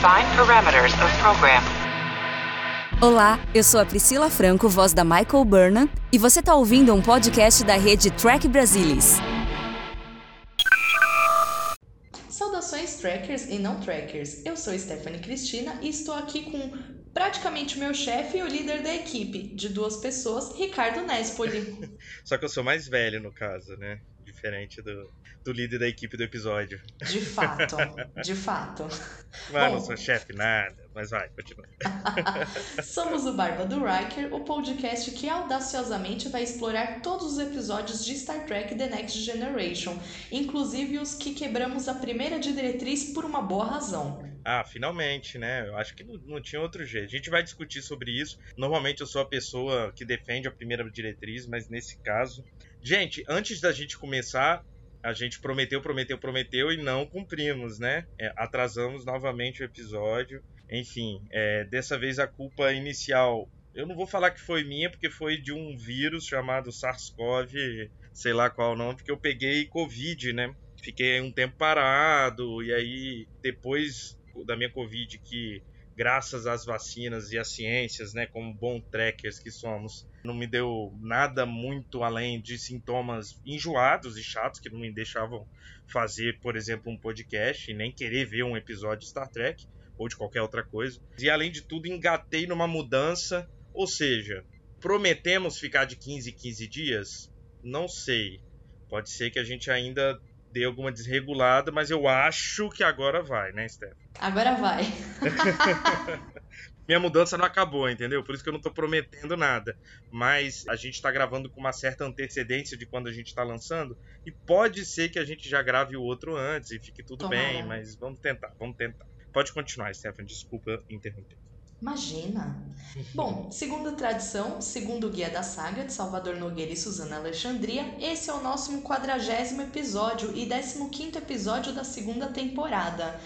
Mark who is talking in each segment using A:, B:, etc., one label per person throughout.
A: Define parameters of program.
B: Olá, eu sou a Priscila Franco, voz da Michael Burnham, e você está ouvindo um podcast da rede Track Brasilis.
C: Saudações trackers e não trackers. Eu sou Stephanie Cristina e estou aqui com praticamente o meu chefe e o líder da equipe, de duas pessoas, Ricardo Nespoli.
D: Só que eu sou mais velho no caso, né? Diferente do, do líder da equipe do episódio.
C: De fato, de fato.
D: Mas
C: Bom.
D: não sou chefe, nada. Mas vai, continua.
C: Somos o Barba do Riker, o podcast que audaciosamente vai explorar todos os episódios de Star Trek The Next Generation, inclusive os que quebramos a primeira diretriz por uma boa razão.
D: Ah, finalmente, né? Eu acho que não, não tinha outro jeito. A gente vai discutir sobre isso. Normalmente eu sou a pessoa que defende a primeira diretriz, mas nesse caso. Gente, antes da gente começar, a gente prometeu, prometeu, prometeu e não cumprimos, né? É, atrasamos novamente o episódio. Enfim, é, dessa vez a culpa inicial. Eu não vou falar que foi minha, porque foi de um vírus chamado SARS-CoV, sei lá qual o nome, porque eu peguei Covid, né? Fiquei um tempo parado, e aí depois da minha Covid, que graças às vacinas e às ciências, né, como bom trackers que somos, não me deu nada muito além de sintomas enjoados e chatos que não me deixavam fazer, por exemplo, um podcast e nem querer ver um episódio de Star Trek ou de qualquer outra coisa. E além de tudo, engatei numa mudança, ou seja, prometemos ficar de 15 em 15 dias? Não sei. Pode ser que a gente ainda dê alguma desregulada, mas eu acho que agora vai, né, Steph?
C: Agora vai.
D: Minha mudança não acabou, entendeu? Por isso que eu não tô prometendo nada. Mas a gente tá gravando com uma certa antecedência de quando a gente tá lançando. E pode ser que a gente já grave o outro antes e fique tudo
C: Tomara.
D: bem, mas vamos tentar, vamos tentar. Pode continuar, Stefan, desculpa interromper.
C: Imagina! Bom, segundo a tradição, segundo o Guia da Saga de Salvador Nogueira e Suzana Alexandria, esse é o nosso quadragésimo episódio e 15 episódio da segunda temporada.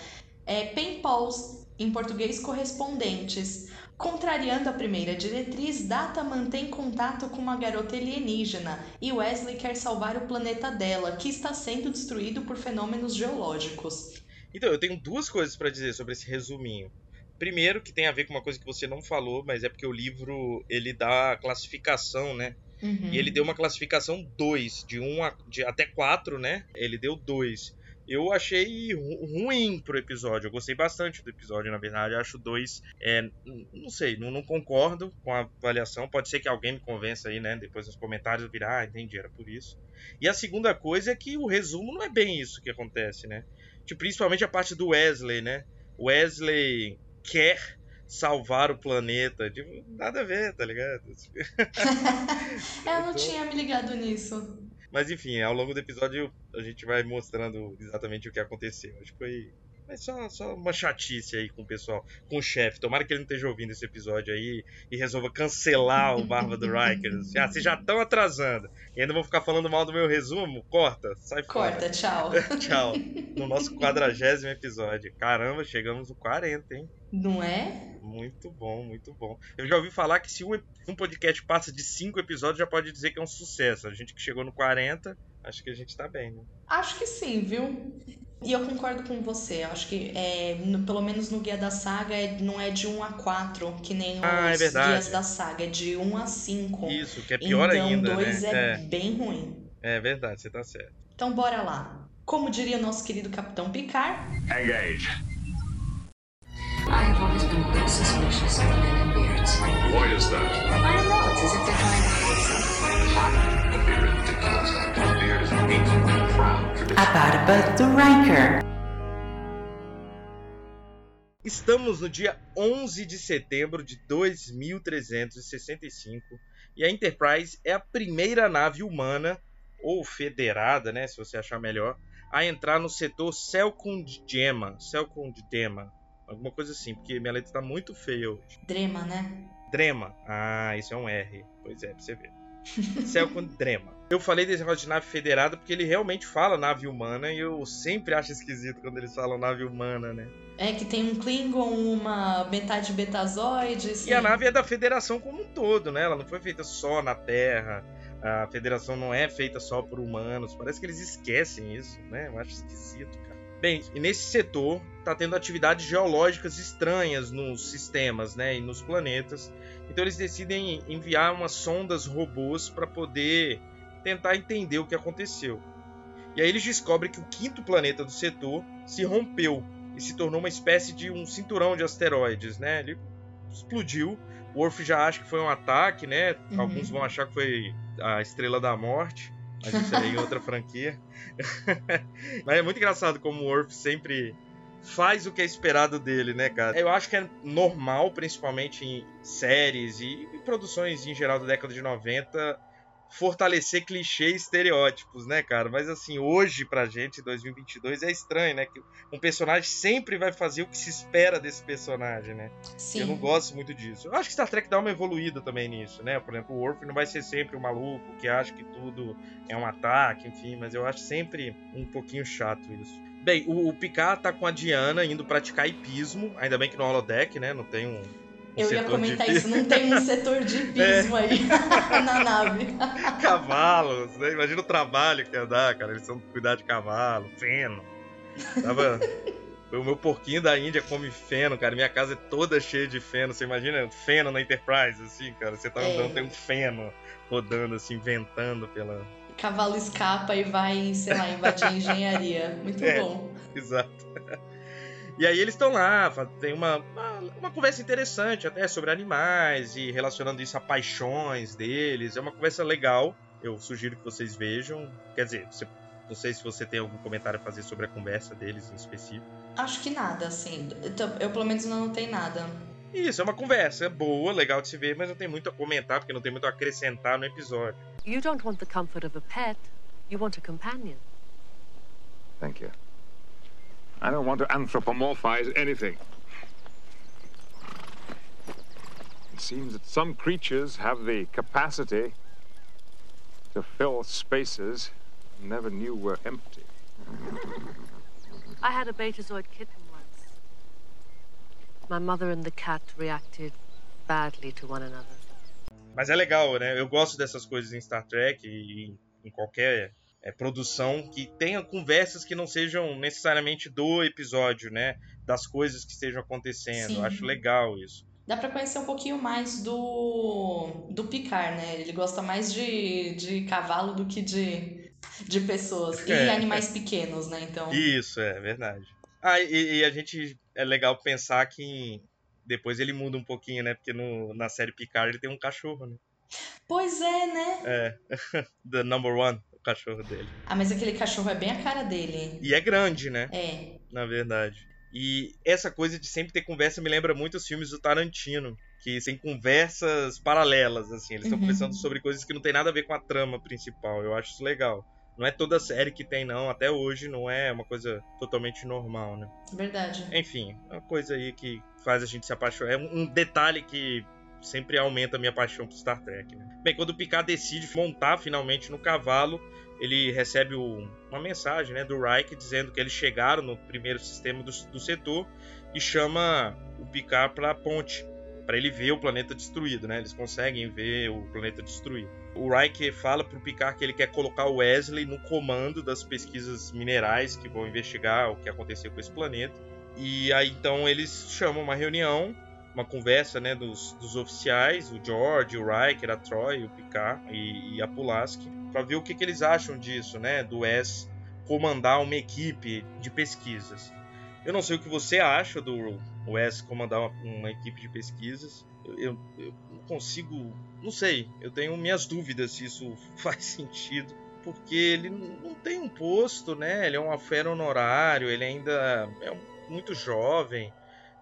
C: É Pen Pals, em português correspondentes. Contrariando a primeira diretriz, Data mantém contato com uma garota alienígena e Wesley quer salvar o planeta dela, que está sendo destruído por fenômenos geológicos.
D: Então, eu tenho duas coisas pra dizer sobre esse resuminho. Primeiro, que tem a ver com uma coisa que você não falou, mas é porque o livro ele dá a classificação, né?
C: Uhum.
D: E ele deu uma classificação 2, de 1 a, de até 4, né? Ele deu 2. Eu achei ru- ruim pro episódio. Eu gostei bastante do episódio, na verdade. Eu acho 2. É, não sei, não, não concordo com a avaliação. Pode ser que alguém me convença aí, né? Depois nos comentários eu virar, ah, entendi, era por isso. E a segunda coisa é que o resumo não é bem isso que acontece, né? Tipo, principalmente a parte do Wesley, né? Wesley quer salvar o planeta. Tipo, nada a ver, tá ligado?
C: Eu não
D: Então-
C: tinha me ligado nisso.
D: Mas enfim, ao longo do episódio a gente vai mostrando exatamente o que aconteceu. Acho que foi. Mas só, só uma chatice aí com o pessoal, com o chefe. Tomara que ele não esteja ouvindo esse episódio aí e resolva cancelar o Barba do Riker. Ah, vocês já estão atrasando. E ainda vão ficar falando mal do meu resumo? Corta, sai
C: Corta, tchau.
D: fora. Tchau. No nosso quadragésimo episódio. Caramba, chegamos no 40, hein?
C: Não é?
D: Muito bom, muito bom. Eu já ouvi falar que se um, um podcast passa de 5 episódios, já pode dizer que é um sucesso. A gente que chegou no 40, acho que a gente tá bem, né?
C: Acho que sim, viu? E eu concordo com você. Eu acho que, é, no- pelo menos no Guia da Saga, é- não é de 1 a 4, que nem os
D: Ah, é verdade.
C: Guias da Saga. É de 1 a 5.
D: Isso, que é pior
C: então,
D: ainda,
C: 2
D: né?
C: é bem ruim.
D: É, é verdade, você tá certo.
C: Então, bora lá. Como diria o nosso querido Capitão Picard,
E: Engage.
F: I have always been a little suspicious of men in beards.
E: Why is that?
F: I don't know, it's as if they're trying to hide something.
E: A beard ridiculous. A beard is painful and proud.
G: A Barba do Riker.
D: Estamos no dia 11 de setembro de 2365 e a Enterprise é a primeira nave humana, ou federada, né, se você achar melhor, a entrar no setor Selkundgema. Selkundgema. Alguma coisa assim, porque minha letra tá muito feia hoje.
C: Drema, né?
D: Drema. Ah, isso é um R. Pois é, pra você ver. Selkundrema. Eu falei desse negócio de nave federada porque ele realmente fala nave humana e eu sempre acho esquisito quando eles falam nave humana, né?
C: É que tem um Klingon, uma metade betazoide. assim.
D: E a nave é da federação como um todo, né? Ela não foi feita só na Terra. A federação não é feita só por humanos. Parece que eles esquecem isso, né? Eu acho esquisito, cara. Bem, e nesse setor tá tendo atividades geológicas estranhas nos sistemas, né, e nos planetas. Então eles decidem enviar umas sondas robôs para poder tentar entender o que aconteceu. E aí eles descobrem que o quinto planeta do setor se rompeu e se tornou uma espécie de um cinturão de asteroides, né? Ele explodiu. O Worf já acha que foi um ataque, né?
C: Uhum.
D: Alguns vão achar que foi a Estrela da Morte. Mas isso aí é outra franquia. mas é muito engraçado como o Worf sempre faz o que é esperado dele, né, cara? Eu acho que é normal, principalmente em séries e produções em geral da década de 90, fortalecer clichês e estereótipos, né, cara? Mas assim, hoje pra gente, 2022, é estranho, né? Que um personagem sempre vai fazer o que se espera desse personagem, né?
C: Sim.
D: Eu não gosto muito disso. Eu acho que Star Trek dá uma evoluída também nisso, né? Por exemplo, o Worf não vai ser sempre o maluco que acha que tudo é um ataque, enfim, mas eu acho sempre um pouquinho chato isso. Bem, o, o Picard tá com a Diana indo praticar hipismo, ainda bem que no holodeck, né? Não tem um. um
C: Eu ia comentar
D: de
C: isso, não tem um setor de hipismo aí na nave.
D: cavalos, né? Imagina o trabalho que ia dar, cara. Eles vão cuidar de cavalo, feno. Tava. O meu porquinho da Índia come feno, cara. Minha casa é toda cheia de feno. Você imagina feno na Enterprise, assim, cara? Você tá
C: É.
D: andando, tem um feno rodando, assim, ventando pela.
C: Cavalo escapa e vai, sei lá, invadir a engenharia. Muito
D: É.
C: bom.
D: Exato. E aí eles estão lá, tem uma, uma, uma conversa interessante até sobre animais e relacionando isso a paixões deles. É uma conversa legal. Eu sugiro que vocês vejam. Quer dizer, você- não sei se você tem algum comentário a fazer sobre a conversa deles em específico.
C: Acho que nada, assim. Eu, eu, pelo menos não notei nada.
D: Isso, é uma conversa boa, legal de se ver, mas não tem muito a comentar, porque não tem muito a acrescentar no episódio.
H: You don't want the comfort of a pet, you want a companion.
I: Thank you. I don't want to anthropomorphize anything. It seems that some creatures have the capacity to fill spaces never knew were empty.
H: I had a Betazoid kitten. My mother and the cat reacted badly to one another.
D: Mas é legal, né? Eu gosto dessas coisas em Star Trek e em- qualquer é, produção que tenha conversas que não sejam necessariamente do episódio, né? Das coisas que estejam acontecendo.
C: Sim.
D: Acho legal isso.
C: Dá pra conhecer um pouquinho mais do, do Picard, né? Ele gosta mais de, de cavalo do que de, de pessoas. E
D: É.
C: animais pequenos, né? Então.
D: Isso, é verdade. Ah, e, e a gente. É legal pensar que depois ele muda um pouquinho, né? Porque no, na série Picard ele tem um cachorro, né?
C: Pois é, né?
D: É. The number one, o cachorro dele.
C: Ah, mas aquele cachorro é bem a cara dele.
D: E é grande, né?
C: É.
D: na verdade. E essa coisa de sempre ter conversa me lembra muito os filmes do Tarantino, que tem conversas paralelas, assim. Eles estão
C: Uhum.
D: conversando sobre coisas que não tem nada a ver com a trama principal. Eu acho isso legal. Não é toda série que tem, não. Até hoje não é uma coisa totalmente normal, né?
C: Verdade.
D: Enfim, é uma coisa aí que faz a gente se apaixonar. É um um detalhe que sempre aumenta a minha paixão por Star Trek. Né? Bem, quando o Picard decide montar finalmente no cavalo, ele recebe o- uma mensagem né, do Reich dizendo que eles chegaram no primeiro sistema do, do setor e chama o Picard para a ponte, para ele ver o planeta destruído. Né? Eles conseguem ver o planeta destruído. O Reich fala para o Picard que ele quer colocar o Wesley no comando das pesquisas minerais que vão investigar o que aconteceu com esse planeta. E aí então eles chamam uma reunião, uma conversa né, dos, dos oficiais, o George, o Riker, a Troy, o Picard e, e a Pulaski, para ver o que, que eles acham disso, né, do Wes comandar uma equipe de pesquisas. Eu não sei o que você acha do Wes comandar uma, uma equipe de pesquisas. Eu, eu, eu não consigo, não sei. Eu tenho minhas dúvidas se isso faz sentido porque ele não tem um posto, né? Ele é um fera honorário, ele ainda é muito jovem,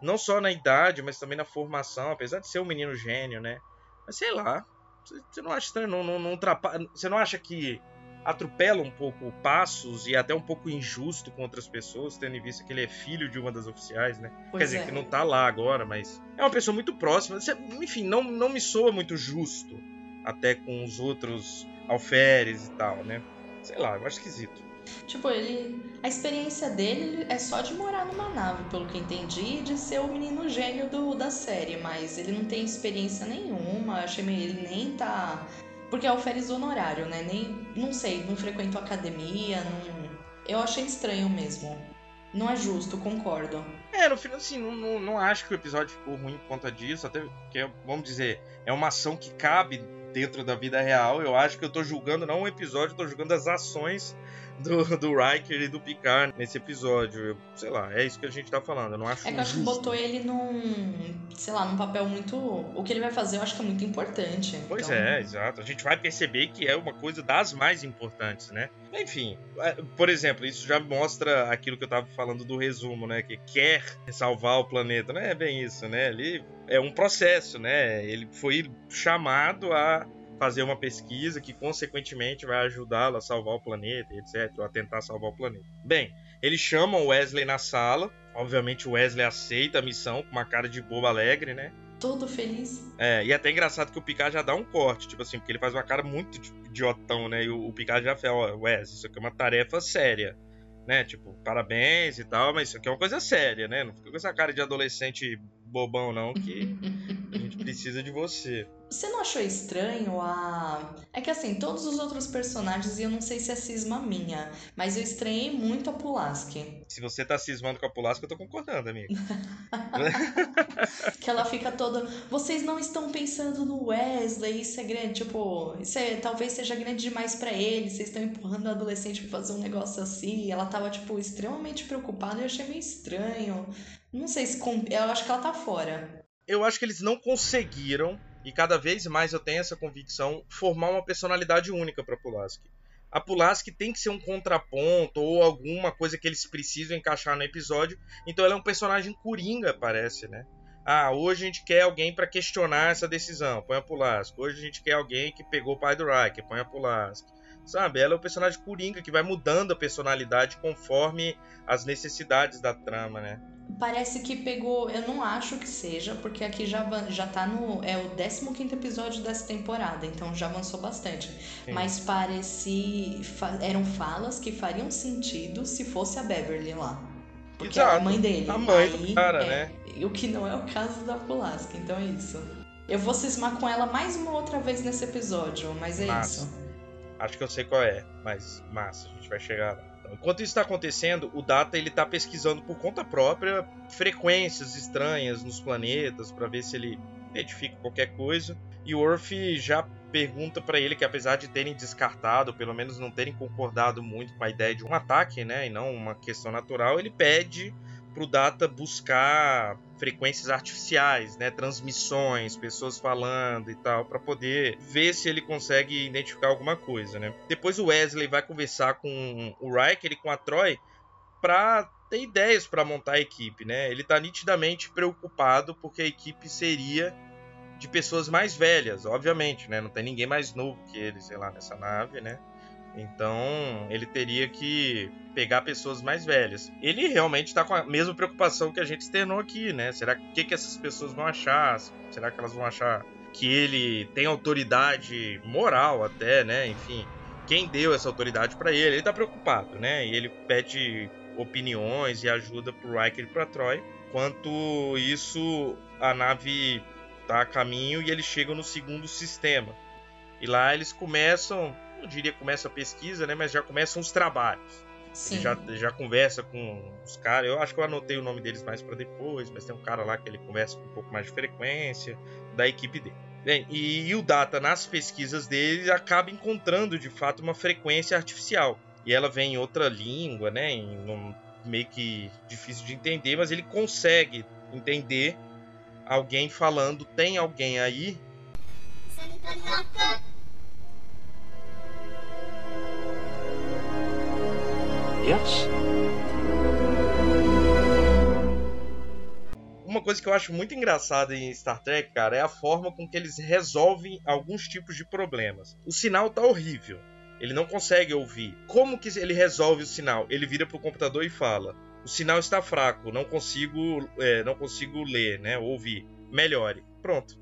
D: não só na idade, mas também na formação, apesar de ser um menino gênio, né? Mas sei lá, você- não acha estranho, não, não, não você não acha que atropela um pouco passos e é até um pouco injusto com outras pessoas, tendo em vista que ele é filho de uma das oficiais, né?
C: Pois
D: Quer dizer,
C: é.
D: que não tá lá agora, mas é uma pessoa muito próxima. Enfim, não, não me soa muito justo, até com os outros alferes e tal, né? Sei lá, eu acho esquisito.
C: Tipo, ele. A experiência dele é só de morar numa nave, pelo que entendi, e de ser o menino gênio do, da série, mas ele não tem experiência nenhuma, achei meio. Ele nem tá. Porque é alferes honorário, né? Nem. Não sei, não frequentou academia, não. Eu achei estranho mesmo. Não é justo, concordo.
D: É, no final, assim, não, não, não acho que o episódio ficou ruim por conta disso, até porque, vamos dizer, é uma ação que cabe dentro da vida real. Eu acho que eu tô julgando não o episódio, eu tô julgando as ações do, do Riker e do Picard nesse episódio. Eu, sei lá, é isso que a gente tá falando. Eu não acho
C: É que eu acho que botou ele num, sei lá, num papel muito. O que ele vai fazer eu acho que é muito importante.
D: Pois
C: Então,
D: é, exato. A gente vai perceber que é uma coisa das mais importantes, né? Enfim, é, por exemplo, isso já mostra aquilo que eu tava falando do resumo, né? Que quer salvar o planeta. Não é bem isso, né? Ele é um processo, né? Ele foi chamado a fazer uma pesquisa que, consequentemente, vai ajudá-lo a salvar o planeta, etc. Ou a tentar salvar o planeta. Bem, eles chamam o Wesley na sala. Obviamente, o Wesley aceita a missão com uma cara de bobo alegre, né?
C: Todo feliz.
D: É, e é até engraçado que o Picard já dá um corte, tipo assim, porque ele faz uma cara muito idiotão, né? E o, o Picard já fala, ó, Wes, isso aqui é uma tarefa séria, né? Tipo, parabéns e tal, mas isso aqui é uma coisa séria, né? Não fica com essa cara de adolescente bobão, não, que a gente precisa de você.
C: Você não achou estranho a. É que assim, todos os outros personagens, e eu não sei se é cisma minha, mas eu estranhei muito a Pulaski.
D: Se você tá cismando com a Pulasca, eu tô concordando, amigo.
C: Que ela fica toda. Vocês não estão pensando no Wesley, isso é grande. Tipo, isso é, talvez seja grande demais pra ele. Vocês estão empurrando o adolescente pra fazer um negócio assim. E ela tava, tipo, extremamente preocupada. Eu achei meio estranho. Não sei se. Eu acho que ela tá fora.
D: eu acho que eles não conseguiram, e cada vez mais eu tenho essa convicção, formar uma personalidade única para Pulaski. A Pulaski tem que ser um contraponto ou alguma coisa que eles precisam encaixar no episódio. Então ela é um personagem coringa, parece, né? Ah, hoje a gente quer alguém para questionar essa decisão, põe a Pulaski. Hoje a gente quer alguém que pegou o pai do Riker, põe a Pulaski. Sabe, ela é o personagem coringa que vai mudando a personalidade conforme as necessidades da trama, né?
C: Parece que pegou. Eu não acho que seja, porque aqui já, já tá no. É o 15 episódio dessa temporada, então já avançou bastante.
D: Sim.
C: Mas parece. fa- Eram falas que fariam sentido se fosse a Beverly lá. Porque é a
D: Exato.
C: mãe dele.
D: A mãe do
C: Aí,
D: cara,
C: é,
D: né?
C: O que não é o caso da Pulaski, então é isso. Eu vou cismar com ela mais uma outra vez nesse episódio, mas é
D: Massa.
C: isso.
D: Acho que eu sei qual é, mas massa, a gente vai chegar lá. Então, enquanto isso está acontecendo, o Data ele tá pesquisando por conta própria frequências estranhas nos planetas para ver se ele identifica qualquer coisa. E o Worf já pergunta para ele que apesar de terem descartado, pelo menos não terem concordado muito com a ideia de um ataque, né, e não uma questão natural, ele pede pro Data buscar frequências artificiais, né, transmissões, pessoas falando e tal, para poder ver se ele consegue identificar alguma coisa, né. Depois o Wesley vai conversar com o Riker e com a Troy para ter ideias para montar a equipe, né. Ele tá nitidamente preocupado porque a equipe seria de pessoas mais velhas, obviamente, né, não tem ninguém mais novo que ele, sei lá, nessa nave, né. Então ele teria que pegar pessoas mais velhas. Ele realmente está com a mesma preocupação que a gente externou aqui, né? Será que que essas pessoas vão achar? Será que elas vão achar que ele tem autoridade moral até, né? Enfim, quem deu essa autoridade para ele? Ele tá preocupado, né? E ele pede opiniões e ajuda pro Riker e pra Troy. Enquanto isso, a nave tá a caminho e eles chegam no segundo sistema. E lá eles começam, não diria que começa a pesquisa, né? Mas já começam os trabalhos.
C: Sim.
D: Ele já, já conversa com os caras. Eu acho que eu anotei o nome deles mais para depois, mas tem um cara lá que ele conversa com um pouco mais de frequência da equipe dele. Bem, e, e o Data, nas pesquisas dele, acaba encontrando de fato uma frequência artificial. E ela vem em outra língua, né? Em um, meio que difícil de entender, mas ele consegue entender alguém falando: tem alguém aí Uma coisa que eu acho muito engraçada em Star Trek, cara, é a forma com que eles resolvem alguns tipos de problemas. O sinal tá horrível. Ele não consegue ouvir. Como que ele resolve o sinal? Ele vira pro computador e fala: "O sinal está fraco, não consigo, é, não consigo ler, né, ouvir. Melhore." Pronto.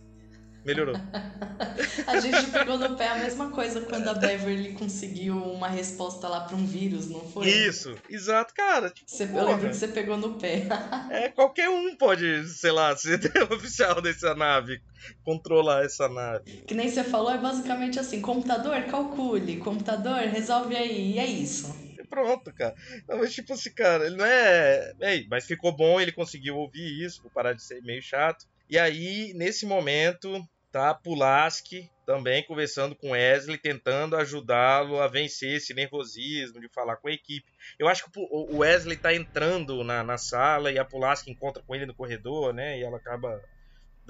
D: Melhorou.
C: A gente pegou no pé a mesma coisa quando a Beverly conseguiu uma resposta lá pra um vírus, não foi?
D: Isso, exato, cara. Tipo,
C: Você, eu lembro que você pegou no pé.
D: É, qualquer um pode, sei lá, ser oficial dessa nave, controlar essa nave.
C: Que nem você falou, é basicamente assim: computador, calcule, computador, resolve aí, e é isso.
D: pronto, cara. Mas tipo assim, cara, ele não é. Ei, mas ficou bom, ele conseguiu ouvir isso, por parar de ser meio chato. E aí, nesse momento, tá Pulaski também conversando com Wesley, tentando ajudá-lo a vencer esse nervosismo de falar com a equipe. Eu acho que o Wesley tá entrando na, na sala e a Pulaski encontra com ele no corredor, né? E ela acaba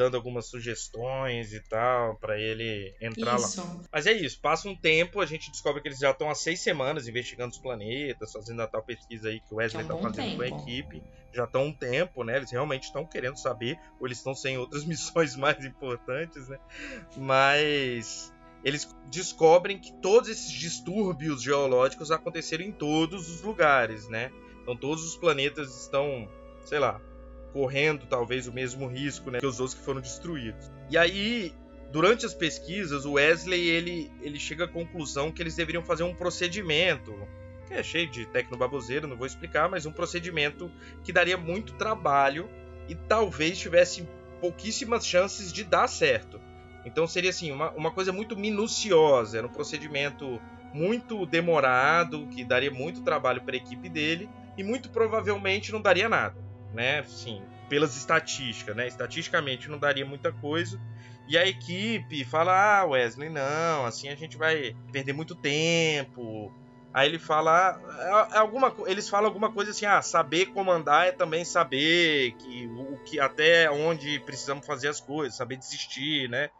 D: dando algumas sugestões e tal para ele entrar isso. lá. Mas é isso, passa um tempo, a gente descobre que eles já estão há seis semanas investigando os planetas, fazendo a tal pesquisa aí que o Wesley está é um fazendo tempo. com a equipe. Já estão um tempo, né? Eles realmente estão querendo saber, ou eles estão sem outras missões mais importantes, né? Mas eles descobrem que todos esses distúrbios geológicos aconteceram em todos os lugares, né? Então todos os planetas estão, sei lá, correndo talvez o mesmo risco né, que os outros que foram destruídos. E aí, durante as pesquisas, o Wesley ele, ele chega à conclusão que eles deveriam fazer um procedimento, que é cheio de tecnobaboseiro, não vou explicar, mas um procedimento que daria muito trabalho e talvez tivesse pouquíssimas chances de dar certo. Então seria assim, uma, uma coisa muito minuciosa, era um procedimento muito demorado, que daria muito trabalho para a equipe dele e muito provavelmente não daria nada né? Sim, pelas estatísticas, né? Estatisticamente não daria muita coisa. E a equipe fala: "Ah, Wesley, não, assim a gente vai perder muito tempo". Aí ele fala é, é alguma eles falam alguma coisa assim: "Ah, saber comandar é também saber que o que até onde precisamos fazer as coisas, saber desistir, né?"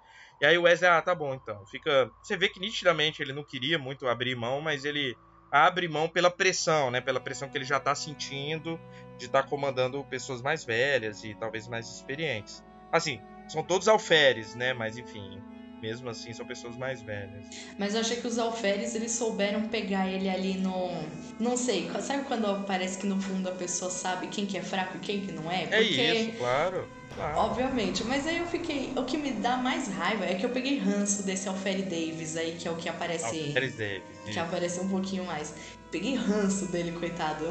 D: E aí o Wesley, ah, tá bom então. Fica, você vê que nitidamente ele não queria muito abrir mão, mas ele abre mão pela pressão, né? Pela pressão que ele já está sentindo de estar tá comandando pessoas mais velhas e talvez mais experientes. Assim, são todos alferes, né? Mas enfim, mesmo assim são pessoas mais velhas.
C: Mas eu achei que os alferes eles souberam pegar ele ali no, não sei, sabe quando parece que no fundo a pessoa sabe quem que é fraco e quem que não é?
D: é Porque... É isso, claro. Claro.
C: Obviamente, mas aí eu fiquei. O que me dá mais raiva é que eu peguei ranço desse Alfere Davis aí, que é o que aparece.
D: Alfere Davis.
C: Que aparece um pouquinho mais. Peguei ranço dele, coitado.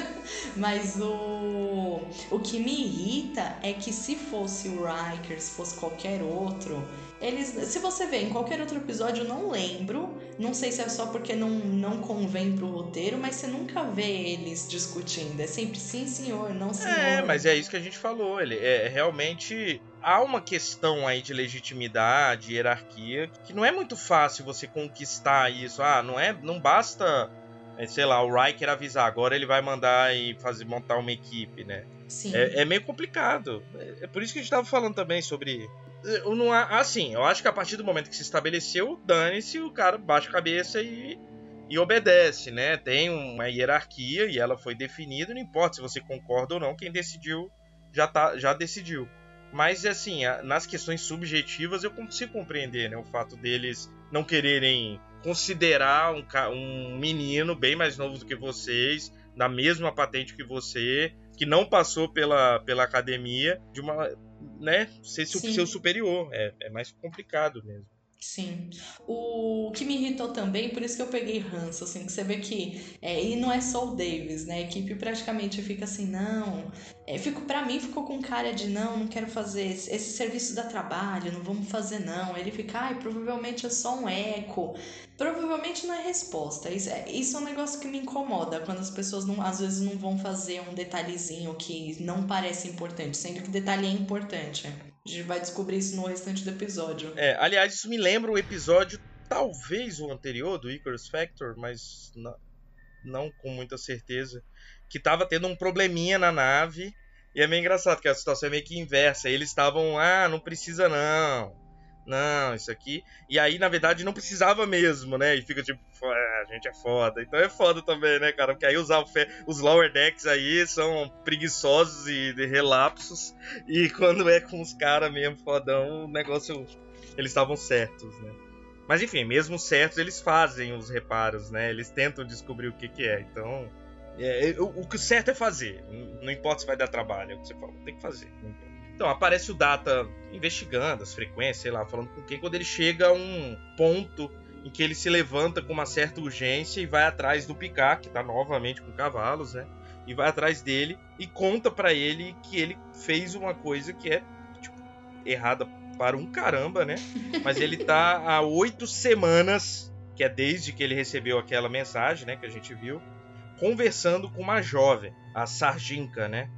C: mas o. O que me irrita é que se fosse o Riker, se fosse qualquer outro, eles. Se você vê em qualquer outro episódio, eu não lembro. Não sei se é só porque não, não convém pro roteiro, mas você nunca vê eles discutindo. É sempre sim, senhor, não senhor.
D: É, mas é isso que a gente falou. Ele é realmente há uma questão aí de legitimidade, hierarquia, que não é muito fácil você conquistar isso. Ah, não é, não basta, é, sei lá, o Riker avisar, agora ele vai mandar e fazer montar uma equipe, né?
C: Sim.
D: É, é meio complicado. É, é, por isso que a gente estava falando também sobre eu não assim, eu acho que a partir do momento que se estabeleceu, dane-se, o cara baixa a cabeça e e obedece, né? Tem uma hierarquia e ela foi definida, não importa se você concorda ou não, quem decidiu já, tá, já decidiu. Mas, assim, nas questões subjetivas eu consigo compreender, né? O fato deles não quererem considerar um, um menino bem mais novo do que vocês, na mesma patente que você, que não passou pela, pela academia, de uma, né, ser Sim. seu superior. É, é mais complicado mesmo.
C: Sim. O que me irritou também, por isso que eu peguei ranço, assim, que você vê que. É, e não é só o Davis, né? A equipe praticamente fica assim, não. É, fico, pra mim ficou com cara de não, não quero fazer esse, esse serviço da trabalho, não vamos fazer, não. Ele fica, ai, provavelmente é só um eco. Provavelmente não é resposta. Isso é, isso é um negócio que me incomoda, quando as pessoas não, às vezes não vão fazer um detalhezinho que não parece importante, sendo que o detalhe é importante. A gente vai descobrir isso no restante do episódio.
D: É, aliás, isso me lembra o episódio, talvez o anterior, do Icarus Factor, mas não, não com muita certeza. Que tava tendo um probleminha na nave. E é meio engraçado, que a situação é meio que inversa. Eles estavam, ah, não precisa não não, isso aqui. E aí, na verdade, não precisava mesmo, né? E fica tipo, a gente é foda. Então é foda também, né, cara? Porque aí os, os lower decks aí são preguiçosos e de relapsos. E quando é com os caras mesmo fodão, o negócio. Eles estavam certos, né? Mas enfim, mesmo certos, eles fazem os reparos, né? Eles tentam descobrir o que, que é. Então. É, o, o que certo é fazer. Não importa se vai dar trabalho, é o que você falou. Tem que fazer. Então, aparece o Data investigando as frequências, sei lá, falando com quem, quando ele chega a um ponto em que ele se levanta com uma certa urgência e vai atrás do Picard, que tá novamente com cavalos, né? E vai atrás dele e conta para ele que ele fez uma coisa que é tipo, errada para um caramba, né? Mas ele tá há oito semanas, que é desde que ele recebeu aquela mensagem, né? Que a gente viu. conversando com uma jovem, a Sarginka, né?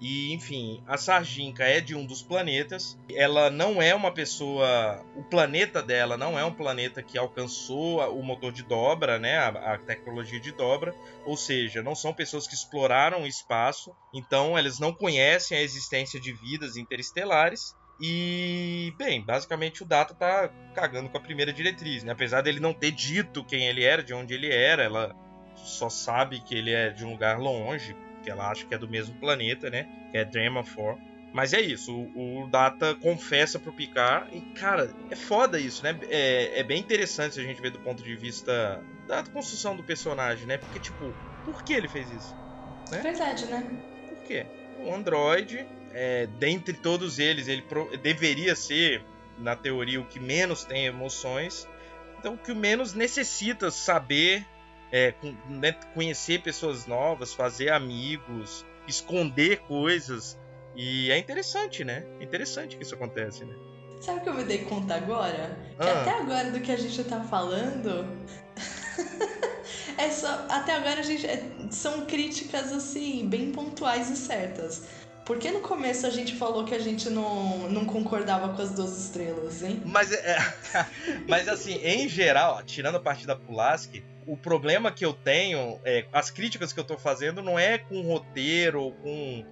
D: E, enfim, a Sarginka é de um dos planetas. Ela não é uma pessoa. O planeta dela não é um planeta que alcançou o motor de dobra, né? A, a, tecnologia de dobra. Ou seja, não são pessoas que exploraram o espaço. Então, elas não conhecem a existência de vidas interestelares. E, bem, basicamente o Data tá cagando com a primeira diretriz, né? Apesar dele não ter dito quem ele era, de onde ele era, ela só sabe que ele é de um lugar longe, que ela acha que é do mesmo planeta, né? Que é Dremafor. Mas é isso, o, o, Data confessa pro Picard e, cara, é foda isso, né? É, é, bem interessante se a gente ver do ponto de vista da construção do personagem, né? Porque, tipo, por que ele fez isso?
C: Né? Verdade, né?
D: Por quê? O Android é, dentre todos eles, ele pro, deveria ser, na teoria, o que menos tem emoções. Então, o que menos necessita saber, é, né, conhecer pessoas novas, fazer amigos, esconder coisas. E é interessante, né? É interessante que isso acontece, né?
C: Sabe o que eu me dei conta agora? Que ah. até agora do que a gente tá falando. é só, até agora a gente. É, são críticas assim, bem pontuais e certas. Por que no começo a gente falou que a gente não, não concordava com as duas estrelas, hein?
D: Mas, é, mas assim, em geral, tirando a parte da Pulaski, o problema que eu tenho, é, as críticas que eu tô fazendo não é com o roteiro ou com,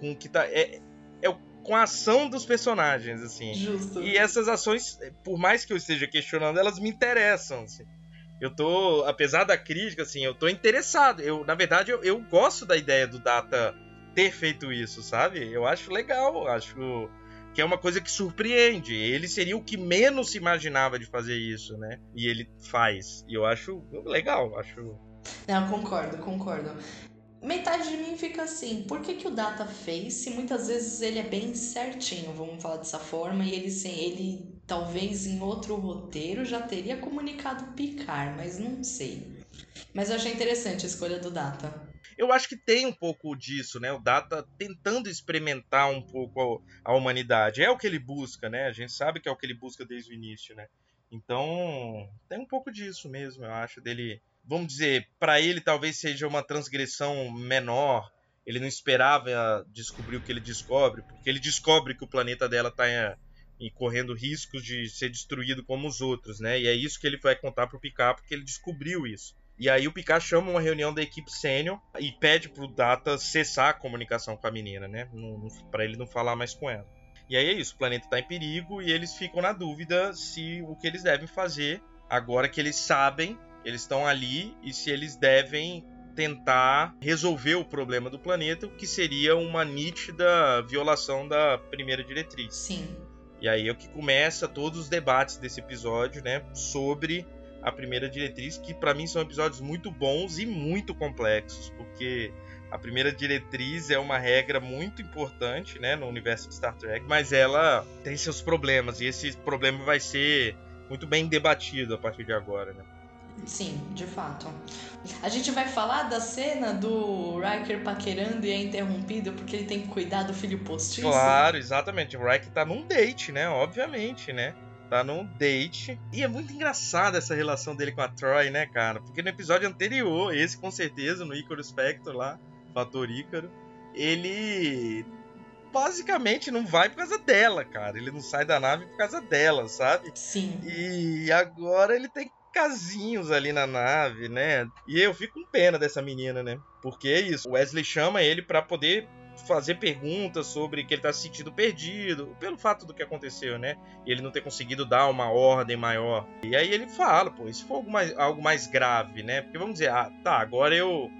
D: com que tá. É, é com a ação dos personagens, assim.
C: Justo.
D: E essas ações, por mais que eu esteja questionando, elas me interessam, assim. Eu tô, apesar da crítica, assim, eu tô interessado. Eu, na verdade, eu, eu gosto da ideia do Data ter feito isso, sabe? Eu acho legal, acho que é uma coisa que surpreende. Ele seria o que menos se imaginava de fazer isso, né? E ele faz. E eu acho legal, acho.
C: Não, concordo, concordo. Metade de mim fica assim, por que, que o Data fez se muitas vezes ele é bem certinho, vamos falar dessa forma, e ele, ele talvez em outro roteiro já teria comunicado picar, mas não sei. Mas eu achei interessante a escolha do Data.
D: Eu acho que tem um pouco disso, né? O Data tentando experimentar um pouco a, a humanidade. É o que ele busca, né? A gente sabe que é o que ele busca desde o início, né? Então, tem um pouco disso mesmo, eu acho, dele. Vamos dizer, para ele talvez seja uma transgressão menor. Ele não esperava descobrir o que ele descobre, porque ele descobre que o planeta dela está e correndo riscos de ser destruído como os outros, né? E é isso que ele vai contar pro Picard, porque ele descobriu isso. E aí o Picard chama uma reunião da equipe sênior e pede pro Data cessar a comunicação com a menina, né? para ele não falar mais com ela. E aí é isso, o planeta tá em perigo e eles ficam na dúvida se o que eles devem fazer agora que eles sabem, eles estão ali e se eles devem tentar resolver o problema do planeta, o que seria uma nítida violação da primeira diretriz.
C: Sim.
D: E aí é o que começa todos os debates desse episódio, né, sobre a primeira diretriz, que para mim são episódios muito bons e muito complexos, porque a primeira diretriz é uma regra muito importante, né, no universo de Star Trek, mas ela tem seus problemas e esse problema vai ser muito bem debatido a partir de agora, né?
C: Sim, de fato. A gente vai falar da cena do Riker paquerando e é interrompido porque ele tem que cuidar do filho postiço?
D: Claro, exatamente. O Riker tá num date, né? Obviamente, né? Tá num date. E é muito engraçada essa relação dele com a Troy, né, cara? Porque no episódio anterior, esse com certeza, no Icaro Spectre lá, Fator Ícaro, ele basicamente não vai por causa dela, cara. Ele não sai da nave por causa dela, sabe?
C: Sim.
D: E agora ele tem casinhos ali na nave, né? E eu fico com pena dessa menina, né? Porque é isso. O Wesley chama ele para poder fazer perguntas sobre que ele tá se sentindo perdido, pelo fato do que aconteceu, né? E ele não ter conseguido dar uma ordem maior. E aí ele fala, pô, isso foi algo mais, algo mais grave, né? Porque vamos dizer, ah, tá, agora eu.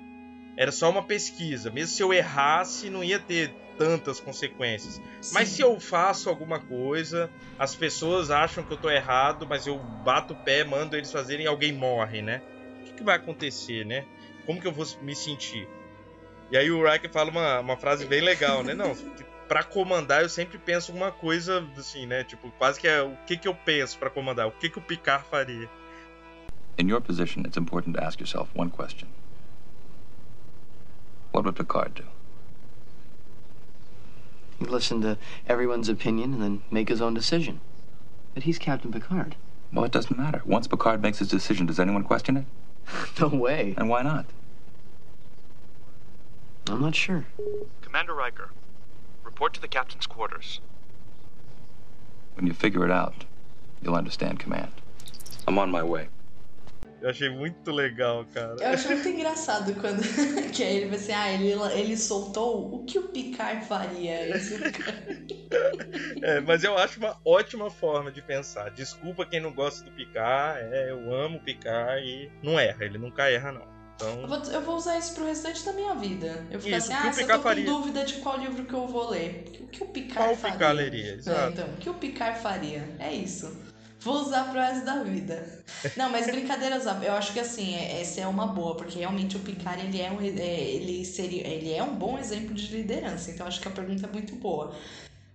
D: Era só uma pesquisa. Mesmo se eu errasse, não ia ter tantas consequências. Sim. Mas se eu faço alguma coisa, as pessoas acham que eu tô errado, mas eu bato o pé, mando eles fazerem e alguém morre, né? O que, que vai acontecer, né? Como que eu vou me sentir? E aí o Riker fala uma, uma frase bem legal, né? Não, para comandar eu sempre penso uma coisa assim, né? Tipo, quase que é o que que eu penso para comandar, o que que o Picard faria.
J: In your position, it's important to ask yourself one question. What would Picard do?
K: He'd listen to everyone's opinion and then make his own decision. But he's Captain Picard.
J: Well, it doesn't matter. Once Picard makes his decision, does anyone question it?
K: no way.
J: And why not?
K: I'm not sure.
L: Commander Riker, report to the captain's quarters.
J: When you figure it out, you'll understand command. I'm on my way.
D: Eu achei muito legal, cara.
C: Eu achei muito engraçado quando. que aí ele vai assim, ah, ele, ele soltou o que o Picard faria.
D: É, mas eu acho uma ótima forma de pensar. Desculpa quem não gosta do Picard, é, eu amo o Picard e não erra, ele nunca erra, não. Então,
C: eu, vou, eu vou usar isso pro restante da minha vida. Eu ficar
D: Isso,
C: assim, ah, se eu tô
D: faria?
C: com dúvida de qual livro que eu vou ler. O que o Picard
D: Qual o
C: faria?
D: Leria?
C: É,
D: Exato.
C: então, o que o Picard faria? É isso. Vou usar pro resto da vida. Não, mas brincadeiras, eu acho que assim, é- essa é uma boa, porque realmente o Picard ele é um, é, ele seria, ele é um bom exemplo de liderança. Então eu acho que a pergunta é muito boa.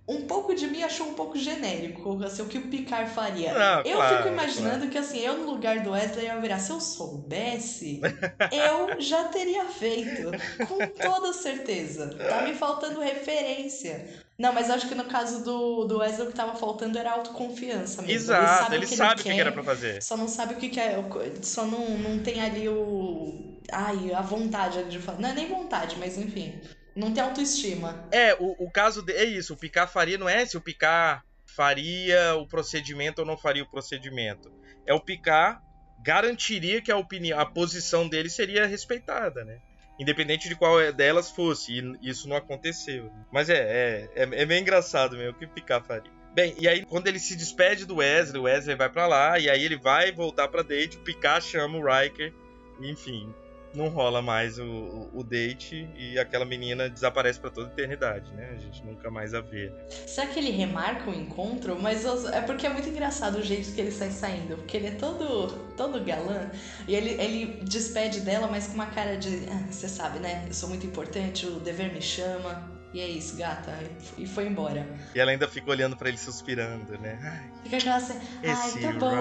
C: Um pouco de mim achou um pouco genérico, assim, o que o Picard faria.
D: Não,
C: eu
D: claro,
C: fico imaginando que assim, eu no lugar do Wesley eu virar, se eu soubesse, eu já teria feito, com toda certeza. Tá me faltando referência. Não, mas acho que no caso do, do Wesley o que tava faltando era autoconfiança mesmo.
D: Exato, ele
C: o que
D: sabe o que
C: quer,
D: era pra fazer.
C: Só não sabe o que, que é. Só não, não tem ali o. Ai, a vontade de falar. Não é nem vontade, mas enfim. Não tem autoestima.
D: É, o, o caso de, é isso, o Picard faria não é se o Picard faria o procedimento ou não faria o procedimento. É o Picard garantiria que a opinião, a posição dele seria respeitada, né? Independente de qual delas fosse, e isso não aconteceu. Mas é, é, é, é meio engraçado mesmo o que o Picard faria. Bem, e aí quando ele se despede do Wesley, o Wesley vai pra lá, e aí ele vai voltar pra date, o Picard chama o Riker, enfim, não rola mais o, o, o date e aquela menina desaparece pra toda a eternidade, né? A gente nunca mais a vê.
C: Será que ele remarca o encontro? Mas é porque é muito engraçado o jeito que ele sai saindo. Porque ele é todo, todo galã. E ele, ele despede dela, mas com uma cara de. "Ah, Você sabe, né? Eu sou muito importante, o dever me chama. E é isso, gata. E foi embora.
D: E ela ainda fica olhando pra ele suspirando, né? Ai,
C: Fica aquela assim. Ai, tá bom.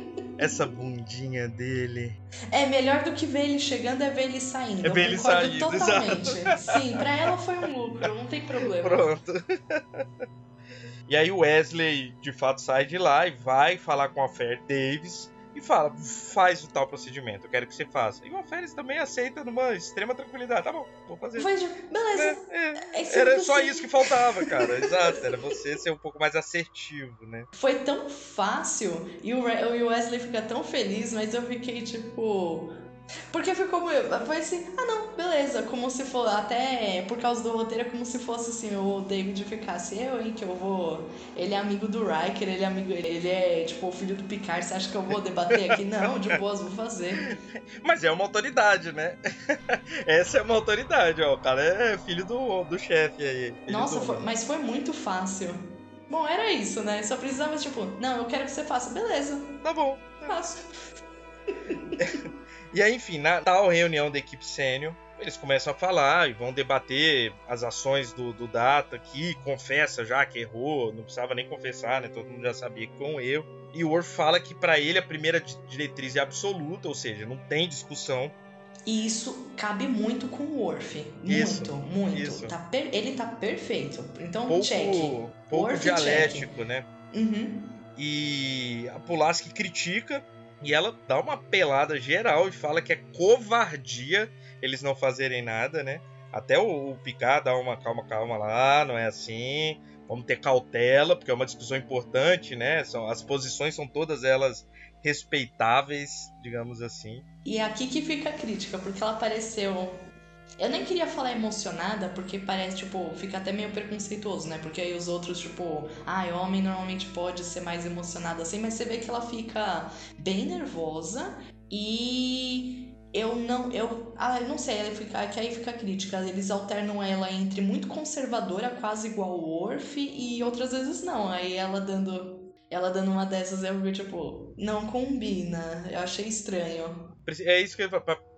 D: Essa bundinha dele.
C: É melhor do que ver ele chegando é ver ele saindo.
D: É ver ele saindo,
C: totalmente.
D: exato.
C: Sim, pra ela foi um lucro, não tem problema.
D: Pronto. E aí o Wesley de fato sai de lá e vai falar com a Fer Davis e fala: faz o tal procedimento, eu quero que você faça. E o Alferes também aceita numa extrema tranquilidade. Tá bom, vou fazer.
C: Beleza.
D: É,
C: É isso
D: Era só isso que faltava, cara. Exato, era você ser um pouco mais assertivo, né?
C: Foi tão fácil e e o Wesley fica tão feliz, mas eu fiquei tipo. Porque ficou. Foi assim, ah não, beleza. Como se for. Até por causa do roteiro, como se fosse assim, o David ficasse, eu, hein, que eu vou. Ele é amigo do Riker, ele é amigo. Ele é tipo o filho do Picard, você acha que eu vou debater aqui? Não, de boas, vou fazer.
D: Mas é uma autoridade, né? Essa é uma autoridade, ó. O cara é filho do, do chefe aí.
C: Nossa,
D: do-
C: foi- mas foi muito fácil. Bom, era isso, né? Só precisava, tipo, não, eu quero que você faça. Beleza,
D: Tá bom.
C: faço.
D: E aí, enfim, na tal reunião da equipe sênior, eles começam a falar e vão debater as ações do, do Data, que confessa já que errou, não precisava nem confessar, né? Todo mundo já sabia que foi um erro. E o Worf fala que pra ele a primeira di- diretriz é absoluta, ou seja, não tem discussão.
C: E isso cabe muito com o Worf. Muito,
D: Isso,
C: muito.
D: isso.
C: Tá per- Ele tá perfeito. Então,
D: Pouco,
C: check.
D: pouco
C: Worf,
D: dialético, né?
C: Uhum.
D: E a Pulaski critica e ela dá uma pelada geral e fala que é covardia eles não fazerem nada, né? Até o, o Picard dá uma calma, calma lá, não é assim. Vamos ter cautela, porque é uma discussão importante, né? São, as posições são todas elas respeitáveis, digamos assim.
C: E é aqui que fica a crítica, porque ela pareceu. Eu nem queria falar emocionada, porque parece, tipo, fica até meio preconceituoso, né? Porque aí os outros, tipo, ah, homem normalmente pode ser mais emocionado assim, mas você vê que ela fica bem nervosa e eu não. Eu. Ah, eu não sei, ela fica, que aí fica a crítica. Eles alternam ela entre muito conservadora, quase igual o Worf, e outras vezes não. Aí ela dando. Ela dando uma dessas, eu vi, tipo, não combina. Eu achei estranho.
D: É isso que eu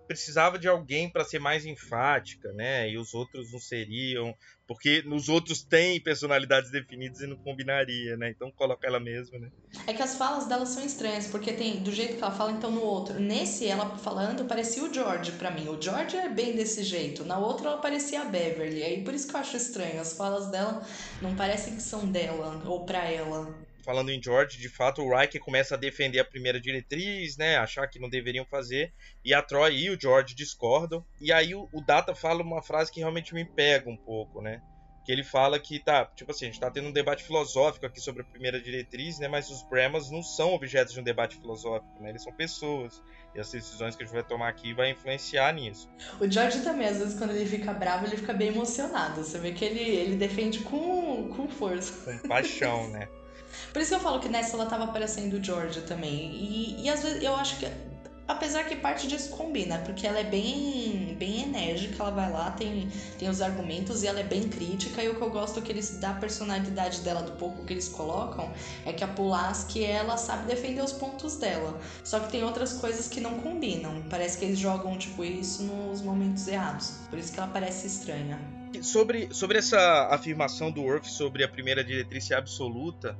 D: precisava de alguém para ser mais enfática, né? E os outros não seriam, porque nos outros tem personalidades definidas e não combinaria, né? Então coloca ela mesma, né?
C: É que as falas dela são estranhas, porque tem do jeito que ela fala, então no outro. Nesse, ela falando, parecia o George pra mim. O George é bem desse jeito. Na outra, ela parecia a Beverly. Aí por isso que eu acho estranho. As falas dela não parecem que são dela ou pra ela.
D: Falando em George, de fato o Riker começa a defender a primeira diretriz, né? Achar que não deveriam fazer. E a Troy e o George discordam. E aí o, o Data fala uma frase que realmente me pega um pouco, né? que ele fala que tá, tipo assim, a gente tá tendo um debate filosófico aqui sobre a primeira diretriz, né, mas os Brahmas não são objetos de um debate filosófico, né, eles são pessoas, e as decisões que a gente vai tomar aqui vai influenciar nisso.
C: O George também, às vezes, quando ele fica bravo, ele fica bem emocionado, você vê que ele, ele defende com, com força.
D: Com paixão, né.
C: Por isso que eu falo que nessa ela tava aparecendo o George também, e, e às vezes eu acho que Apesar que parte disso combina, porque ela é bem, bem enérgica, ela vai lá, tem, tem os argumentos e ela é bem crítica. E o que eu gosto que eles da personalidade dela, do pouco que eles colocam, é que a Pulaski ela sabe defender os pontos dela. Só que tem outras coisas que não combinam. Parece que eles jogam tipo isso nos momentos errados. Por isso que ela parece estranha.
D: Sobre, sobre essa afirmação do Worf sobre a primeira diretriz absoluta,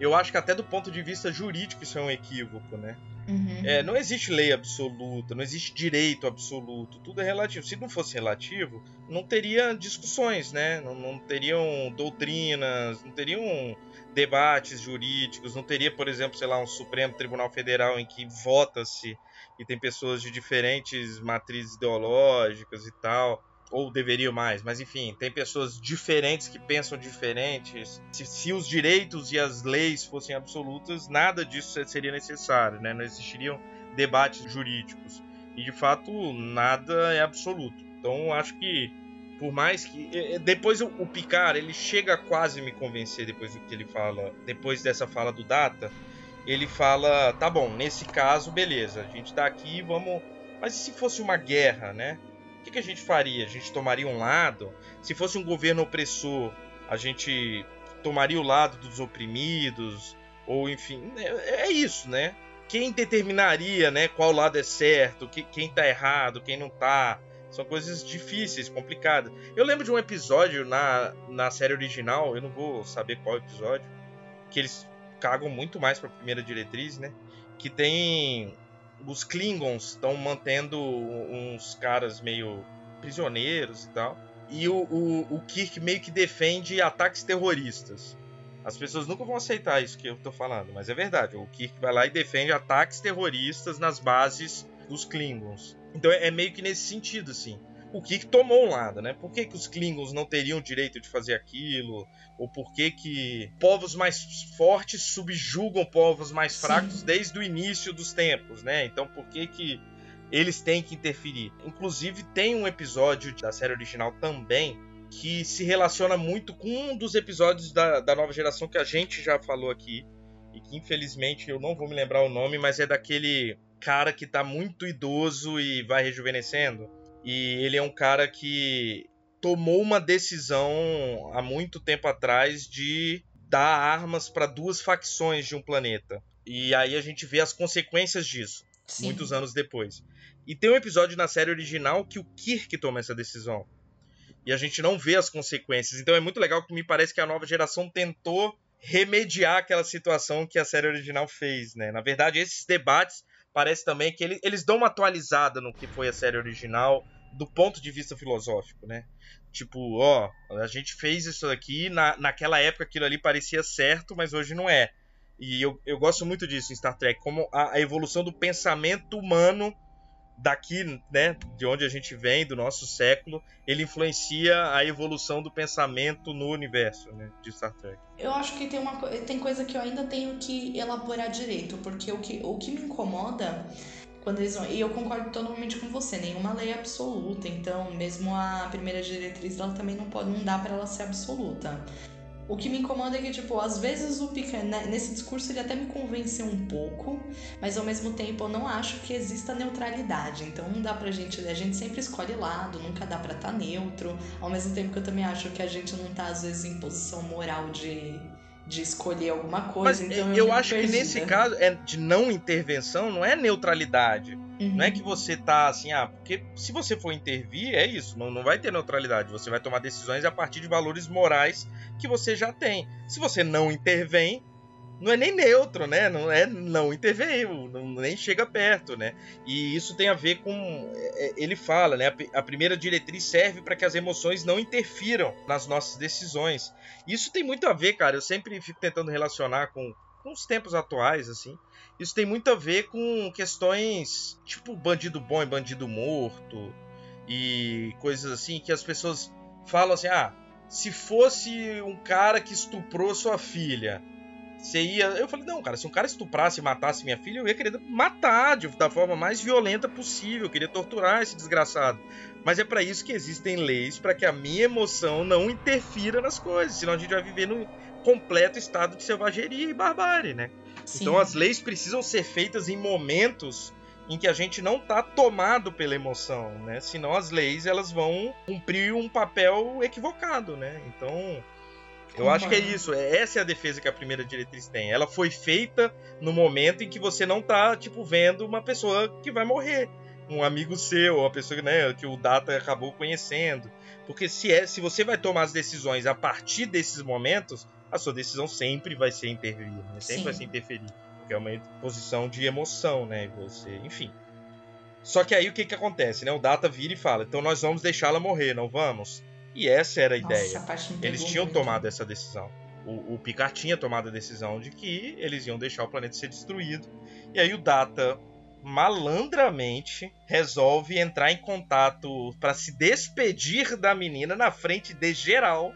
D: eu acho que até do ponto de vista jurídico isso é um equívoco, né?
C: Uhum.
D: É, não existe lei absoluta, não existe direito absoluto, tudo é relativo. Se não fosse relativo, não teria discussões, né? Não, não teriam doutrinas, não teriam debates jurídicos, não teria, por exemplo, sei lá, um Supremo Tribunal Federal em que vota-se e tem pessoas de diferentes matrizes ideológicas e tal ou deveria mais, mas enfim, tem pessoas diferentes que pensam diferentes. Se, se, os direitos e as leis fossem absolutas, nada disso seria necessário, né? Não existiriam debates jurídicos. E de fato, nada é absoluto. Então, acho que por mais que depois o Picard, ele chega a quase me convencer depois do que ele fala, depois dessa fala do Data, ele fala, tá bom, nesse caso, beleza, a gente tá aqui, vamos, mas e se fosse uma guerra, né? Que, que a gente faria? A gente tomaria um lado? Se fosse um governo opressor, a gente tomaria o lado dos oprimidos? Ou enfim, é, é isso, né? Quem determinaria, né, qual lado é certo, que, quem tá errado, quem não tá? São coisas difíceis, complicadas. Eu lembro de um episódio na, na série original, eu não vou saber qual episódio, que eles cagam muito mais pra primeira diretriz, né? Que tem os Klingons estão mantendo uns caras meio prisioneiros e tal. E o, o, o Kirk meio que defende ataques terroristas. As pessoas nunca vão aceitar isso que eu tô falando, mas é verdade. O Kirk vai lá e defende ataques terroristas nas bases dos Klingons. Então é, é meio que nesse sentido, assim o que, que tomou um lado, né? Por que, que os Klingons não teriam o direito de fazer aquilo? Ou por que, que povos mais fortes subjugam povos mais fracos Sim. desde o início dos tempos, né? Então por que que eles têm que interferir? Inclusive tem um episódio da série original também que se relaciona muito com um dos episódios da, da nova geração que a gente já falou aqui e que infelizmente eu não vou me lembrar o nome, mas é daquele cara que tá muito idoso e vai rejuvenescendo. E ele é um cara que tomou uma decisão há muito tempo atrás de dar armas para duas facções de um planeta. E aí a gente vê as consequências disso, Sim. muitos anos depois. E tem um episódio na série original que o Kirk toma essa decisão. E a gente não vê as consequências. Então é muito legal que me parece que a nova geração tentou remediar aquela situação que a série original fez, né? Na verdade, esses debates parece também que ele, eles dão uma atualizada no que foi a série original do ponto de vista filosófico, né? Tipo, ó, a gente fez isso aqui, na, naquela época aquilo ali parecia certo, mas hoje não é. E eu, eu gosto muito disso em Star Trek, como a, a evolução do pensamento humano daqui, né, de onde a gente vem, do nosso século, ele influencia a evolução do pensamento no universo, né, de Star Trek.
C: Eu acho que tem uma tem coisa que eu ainda tenho que elaborar direito, porque o que, o que me incomoda quando eles vão, e eu concordo totalmente com você, nenhuma lei é absoluta, então mesmo a primeira diretriz ela também não pode não dá para ela ser absoluta. O que me incomoda é que, tipo, às vezes o Picard, né, nesse discurso, ele até me convenceu um pouco, mas ao mesmo tempo eu não acho que exista neutralidade. Então não dá pra gente. A gente sempre escolhe lado, nunca dá pra estar tá neutro. Ao mesmo tempo que eu também acho que a gente não tá, às vezes, em posição moral de de escolher alguma coisa. Mas então
D: eu,
C: eu
D: acho perdida. que nesse caso é de não intervenção, não é neutralidade. Uhum. Não é que você tá assim, ah, porque se você for intervir, é isso, não, não vai ter neutralidade. Você vai tomar decisões a partir de valores morais que você já tem. Se você não intervém, não é nem neutro, né? Não é não interveio, não, nem chega perto, né? E isso tem a ver com é, é, ele fala, né? A primeira diretriz serve para que as emoções não interfiram nas nossas decisões. Isso tem muito a ver, cara. Eu sempre fico tentando relacionar com, com os tempos atuais, assim. Isso tem muito a ver com questões tipo bandido bom e bandido morto e coisas assim que as pessoas falam assim: ah, se fosse um cara que estuprou sua filha, você ia. Eu falei, não, cara, se um cara estuprasse e matasse minha filha, eu ia querer matar de, da forma mais violenta possível, eu queria torturar esse desgraçado. Mas é para isso que existem leis, para que a minha emoção não interfira nas coisas, senão a gente vai viver num completo estado de selvageria e barbárie, né? Sim. Então as leis precisam ser feitas em momentos em que a gente não está tomado pela emoção, né? Senão as leis elas vão cumprir um papel equivocado, né? Então eu acho que é isso. É, essa é a defesa que a primeira diretriz tem. Ela foi feita no momento em que você não tá, tipo, vendo uma pessoa que vai morrer. Um amigo seu, uma pessoa né, que o Data acabou conhecendo. Porque se, é, se você vai tomar as decisões a partir desses momentos, a sua decisão sempre vai ser intervir, né? sempre Sim. vai ser interferir. Porque é uma posição de emoção, né? Você, enfim. Só que aí o que, que acontece, né? O Data vira e fala: então nós vamos deixá-la morrer, não vamos? E essa era a Nossa, ideia. A eles tinham muito. tomado essa decisão. O, o Picard tinha tomado a decisão de que eles iam deixar o planeta ser destruído. E aí o Data malandramente resolve entrar em contato para se despedir da menina na frente de geral.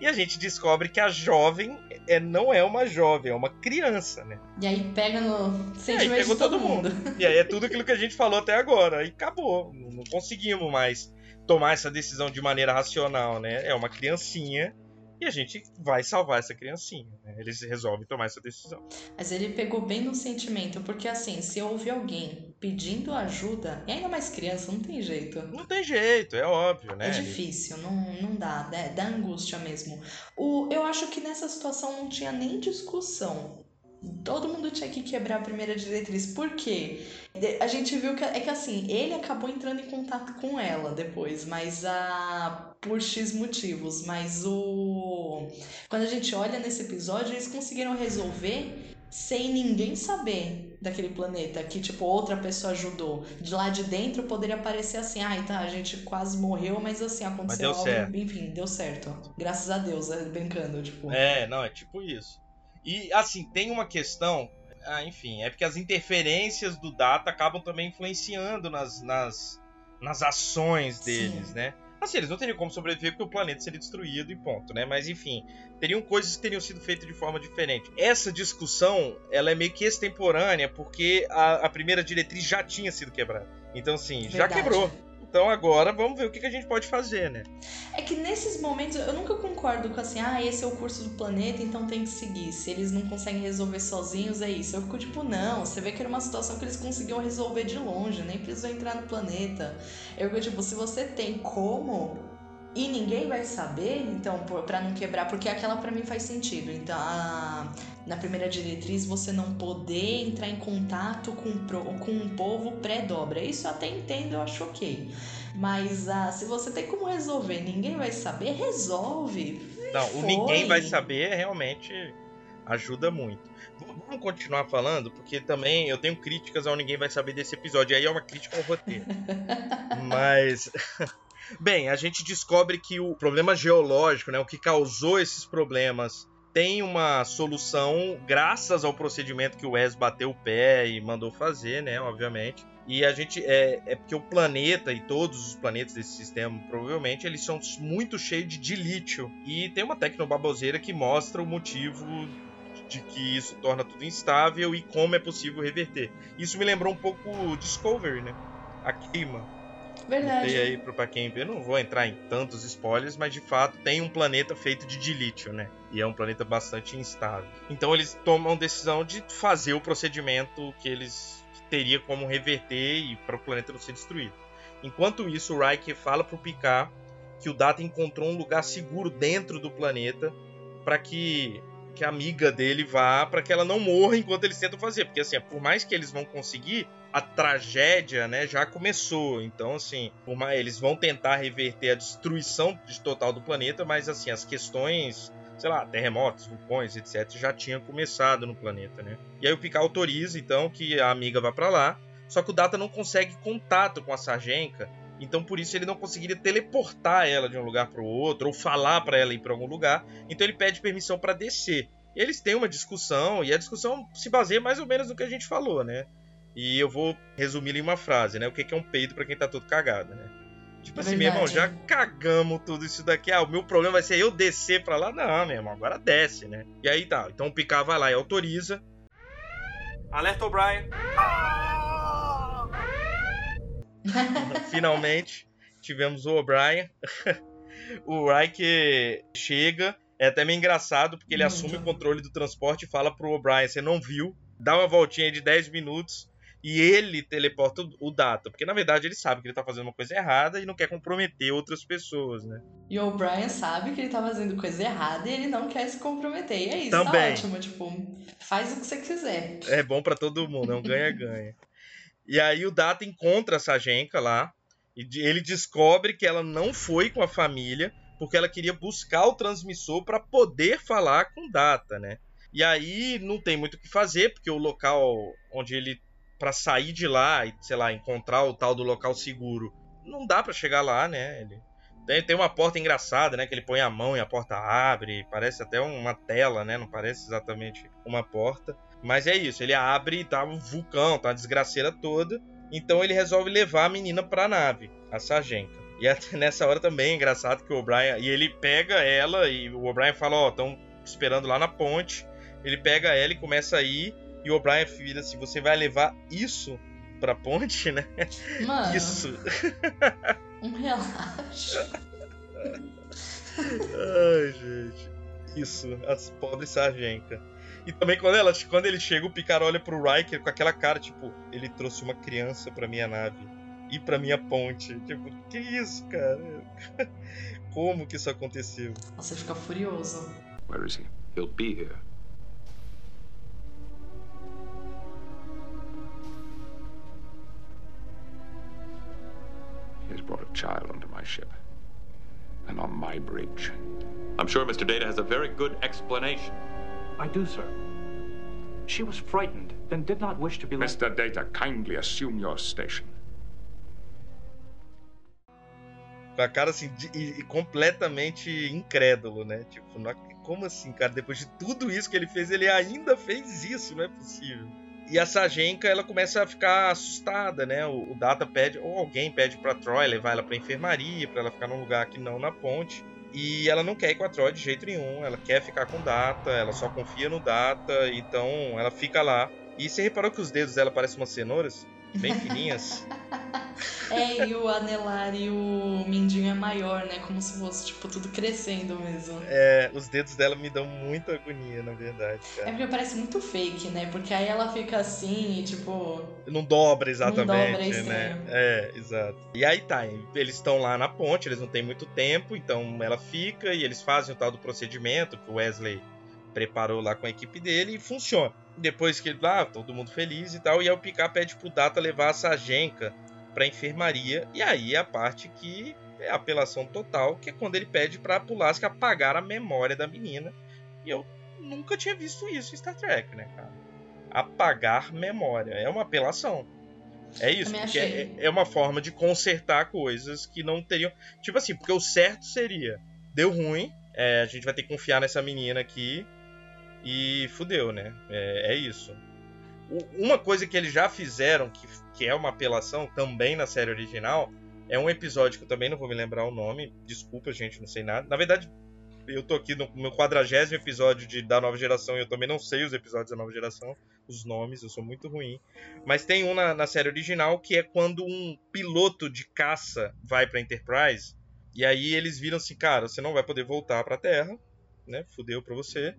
D: E a gente descobre que a jovem é, não é uma jovem, é uma criança, né?
C: E aí pega no sentimento de todo, todo mundo. mundo.
D: E aí é tudo aquilo que a gente falou até agora. E acabou. Não conseguimos mais tomar essa decisão de maneira racional, né? É uma criancinha e a gente vai salvar essa criancinha. Né? Eles resolvem tomar essa decisão.
C: Mas ele pegou bem no sentimento, porque assim, se houve alguém pedindo ajuda, e ainda mais criança, não tem jeito.
D: Não tem jeito, é óbvio, né?
C: É difícil, não, não dá, né? dá angústia mesmo. O, eu acho que nessa situação não tinha nem discussão todo mundo tinha que quebrar a primeira diretriz. Por quê? A gente viu que é que assim, ele acabou entrando em contato com ela depois, mas a por X motivos, mas o quando a gente olha nesse episódio, eles conseguiram resolver sem ninguém saber daquele planeta, que tipo outra pessoa ajudou. De lá de dentro poderia parecer assim, ai ah, tá, a gente quase morreu, mas assim aconteceu mas algo, certo. enfim, deu certo. Graças a Deus, é, brincando, tipo.
D: É, não, é tipo isso. E assim, tem uma questão. Ah, enfim, é porque as interferências do Data acabam também influenciando nas, nas, nas ações deles, Sim. né? Assim, eles não teriam como sobreviver porque o planeta seria destruído e ponto, né? Mas enfim, teriam coisas que teriam sido feitas de forma diferente. Essa discussão, ela é meio que extemporânea porque a, a primeira diretriz já tinha sido quebrada. Então, assim, Verdade. já quebrou. Então agora vamos ver o que, a gente pode fazer, né?
C: É que nesses momentos eu nunca concordo com assim, ah, esse é o curso do planeta, então tem que seguir. Se eles não conseguem resolver sozinhos, é isso. Eu fico tipo, não, você vê que era uma situação que eles conseguiam resolver de longe, nem precisou entrar no planeta. Eu fico tipo, se você tem como, e ninguém vai saber, então, para não quebrar, porque aquela para mim faz sentido. Então, a, na primeira diretriz, você não poder entrar em contato com, com um povo pré-dobra. Isso eu até entendo, eu acho ok. Mas ah, se você tem como resolver, ninguém vai saber, resolve.
D: Não, Foi. o ninguém vai saber realmente ajuda muito. Vamos continuar falando, porque também eu tenho críticas ao ninguém vai saber desse episódio. Aí é uma crítica ao roteiro. Mas. Bem, a gente descobre que o problema geológico, né, o que causou esses problemas, tem uma solução graças ao procedimento que o Wes bateu o pé e mandou fazer, né, obviamente. E a gente é, é porque o planeta e todos os planetas desse sistema, provavelmente, eles são muito cheios de, de lítio. E tem uma tecnobaboseira que mostra o motivo de que isso torna tudo instável e como é possível reverter. Isso me lembrou um pouco Discovery, né? A queima.
C: Verdade.
D: aí pra quem vê, não vou entrar em tantos spoilers, mas de fato tem um planeta feito de dilítio, né? E é um planeta bastante instável. Então eles tomam decisão de fazer o procedimento que eles teria como reverter e para o planeta não ser destruído. Enquanto isso, o Riker fala pro Picard que o Data encontrou um lugar seguro dentro do planeta para que que a amiga dele vá para que ela não morra enquanto eles tentam fazer, porque assim, por mais que eles vão conseguir, a tragédia, né, já começou. Então, assim, mais, eles vão tentar reverter a destruição de total do planeta, mas assim, as questões sei lá, terremotos, vulcões, etc, já tinha começado no planeta, né? E aí o Picard autoriza então que a amiga vá para lá, só que o Data não consegue contato com a Sargenka, então por isso ele não conseguiria teleportar ela de um lugar para o outro ou falar para ela ir para algum lugar. Então ele pede permissão para descer. E eles têm uma discussão e a discussão se baseia mais ou menos no que a gente falou, né? E eu vou resumir em uma frase, né? O que é um peido para quem tá todo cagado, né? Tipo assim, meu irmão, já cagamos tudo isso daqui. Ah, o meu problema vai ser eu descer pra lá. Não, meu irmão, agora desce, né? E aí tá. Então o Picard vai lá e autoriza.
L: Alerta O'Brien.
D: Finalmente tivemos o O'Brien. o Riker chega. É até meio engraçado porque ele assume o controle do transporte e fala pro O'Brien: você não viu, dá uma voltinha de 10 minutos e ele teleporta o Data, porque na verdade ele sabe que ele tá fazendo uma coisa errada e não quer comprometer outras pessoas, né?
C: E o Brian sabe que ele tá fazendo coisa errada e ele não quer se comprometer. E é isso,
D: Também.
C: tá ótimo, tipo, faz o que você quiser.
D: É bom para todo mundo, é um ganha-ganha. e aí o Data encontra a Sajenka lá e ele descobre que ela não foi com a família porque ela queria buscar o transmissor para poder falar com o Data, né? E aí não tem muito o que fazer, porque o local onde ele para sair de lá e, sei lá, encontrar o tal do local seguro, não dá para chegar lá, né? Ele tem, uma porta engraçada, né? Que ele põe a mão e a porta abre, parece até uma tela, né? Não parece exatamente uma porta. Mas é isso, ele abre e tá um vulcão, tá uma desgraceira toda. Então ele resolve levar a menina pra nave, a Sargenta. E até nessa hora também é engraçado que o O'Brien. E ele pega ela e o O'Brien fala: Ó, oh, estão esperando lá na ponte. Ele pega ela e começa a ir. E o O'Brien vira assim: Você vai levar isso pra ponte, né?
C: Mano.
D: Isso.
C: Um relaxo.
D: Ai, gente. Isso, as pobres sargenca. E também quando, ela, quando ele chega, o Picard olha pro Riker com aquela cara, tipo, ele trouxe uma criança pra minha nave e pra minha ponte. Tipo, que isso, cara? Como que isso aconteceu?
C: Você fica furioso.
I: Where is he? He'll be here. He has brought a child onto my ship. And on my bridge.
J: I'm sure Mr. Data has a very good explanation.
M: I do, sir. She was frightened, then did not wish to be left.
I: Mr. Data, kindly assume your station.
D: Com a cara assim, de, e, e completamente incrédulo, né? Tipo, não, como assim, cara? Depois de tudo isso que ele fez, ele ainda fez isso, não é possível. E a Sajenka, ela começa a ficar assustada, né? O, o Data pede, ou alguém pede pra Troy levar ela pra enfermaria, pra ela ficar num lugar que não na ponte. E ela não quer ir com a Troy de jeito nenhum, ela quer ficar com Data, ela só confia no Data, então ela fica lá. E você reparou que os dedos dela parecem umas cenouras? Bem fininhas.
C: É, e o anelar e o mindinho é maior, né? Como se fosse, tipo, tudo crescendo mesmo.
D: É, os dedos dela me dão muita agonia, na verdade, cara.
C: É porque parece muito fake, né? Porque aí ela fica assim e, tipo.
D: Não dobra exatamente,
C: Não dobra, é
D: né? É, exato. E aí tá, eles estão lá na ponte, eles não têm muito tempo, então ela fica e eles fazem o tal do procedimento que o Wesley preparou lá com a equipe dele e funciona. Depois que lá, todo mundo feliz e tal, e aí o Picard pede pro Data levar a Sajenka pra enfermaria, e aí é a parte que é a apelação total, que é quando ele pede pra Pulaski apagar a memória da menina. E eu nunca tinha visto isso em Star Trek, né, cara? Apagar memória. É uma apelação. É isso, porque é, é uma forma de consertar coisas que não teriam. Tipo assim, porque o certo seria: deu ruim, é, a gente vai ter que confiar nessa menina aqui e fudeu, né? É, é isso. Uma coisa que eles já fizeram, que, que é uma apelação também na série original, é um episódio que eu também não vou me lembrar o nome. Desculpa, gente, não sei nada. Na verdade, eu tô aqui no meu quadragésimo episódio de, da nova geração e eu também não sei os episódios da nova geração, os nomes, eu sou muito ruim. Mas tem um na, na série original que é quando um piloto de caça vai pra Enterprise e aí eles viram assim, cara, você não vai poder voltar pra Terra, né? Fudeu pra você.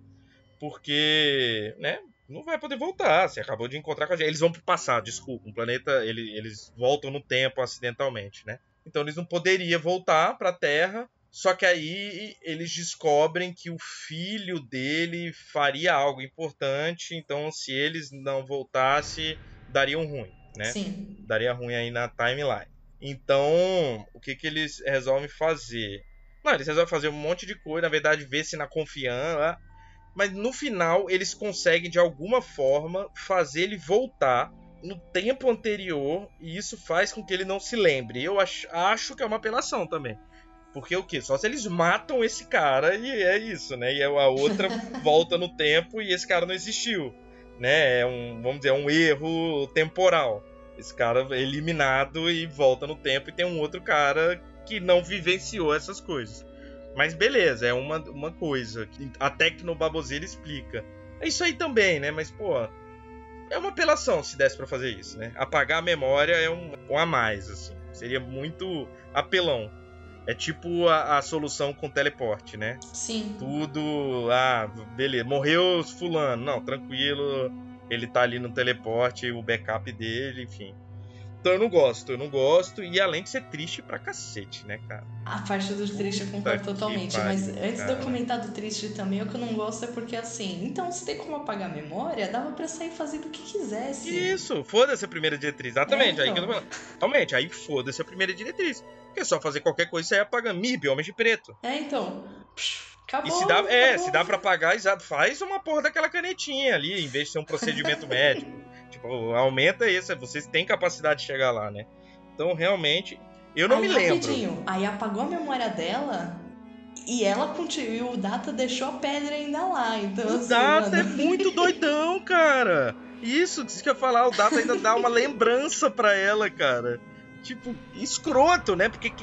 D: Porque, né? Não vai poder voltar. Você acabou de encontrar com a gente. Eles vão pro passado, desculpa. Um planeta, ele- eles voltam no tempo acidentalmente, né? Então eles não poderiam voltar pra Terra. Só que aí eles descobrem que o filho dele faria algo importante. Então, se eles não voltassem, dariam ruim, né?
C: Sim.
D: daria ruim aí na timeline. Então, o que, que eles resolvem fazer? Não, eles resolvem fazer um monte de coisa, na verdade, ver se na confiança. Mas no final, eles conseguem, de alguma forma, fazer ele voltar no tempo anterior. E isso faz com que ele não se lembre. Eu acho, acho que é uma apelação também. Porque o quê? Só se eles matam esse cara e é isso, né? E a outra volta no tempo e esse cara não existiu. Né? É um, vamos dizer, é um erro temporal. Esse cara é eliminado e volta no tempo e tem um outro cara que não vivenciou essas coisas. Mas beleza, é uma, uma coisa. Até que no Baboseira explica. É isso aí também, né? Mas, pô, é uma apelação se desse para fazer isso, né? Apagar a memória é um, um a mais, assim. Seria muito apelão. É tipo a, a, solução com teleporte, né?
C: Sim.
D: Tudo. Ah, beleza. Morreu fulano. Não, tranquilo. Ele tá ali no teleporte, o backup dele, enfim. Então eu não gosto, eu não gosto. E além de ser triste pra cacete, né, cara?
C: A parte do triste eu concordo totalmente. Pare, mas antes cara. de eu comentar do triste também, o que eu não gosto é porque assim, então se tem como apagar a memória, dava pra sair fazendo o que quisesse.
D: Isso, foda-se a primeira diretriz. Exatamente. É, então. aí que eu tô então. falando. Realmente, aí foda-se a primeira diretriz. Porque é só fazer qualquer coisa e sair apagando. MIB, Homem de Preto.
C: É, então. Acabou,
D: e se dá, é, se dá pra pagar, faz uma porra daquela canetinha ali, em vez de ser um procedimento médico. Tipo, aumenta isso, vocês têm capacidade de chegar lá, né? Então, realmente, eu não
C: aí,
D: me lembro.
C: Rapidinho, aí apagou a memória dela e ela continuou, o Data deixou a pedra ainda lá. Então,
D: o
C: assim,
D: Data
C: mano...
D: é muito doidão, cara. Isso, disse que eu ia falar, o Data ainda dá uma lembrança pra ela, cara. Tipo, escroto, né? Porque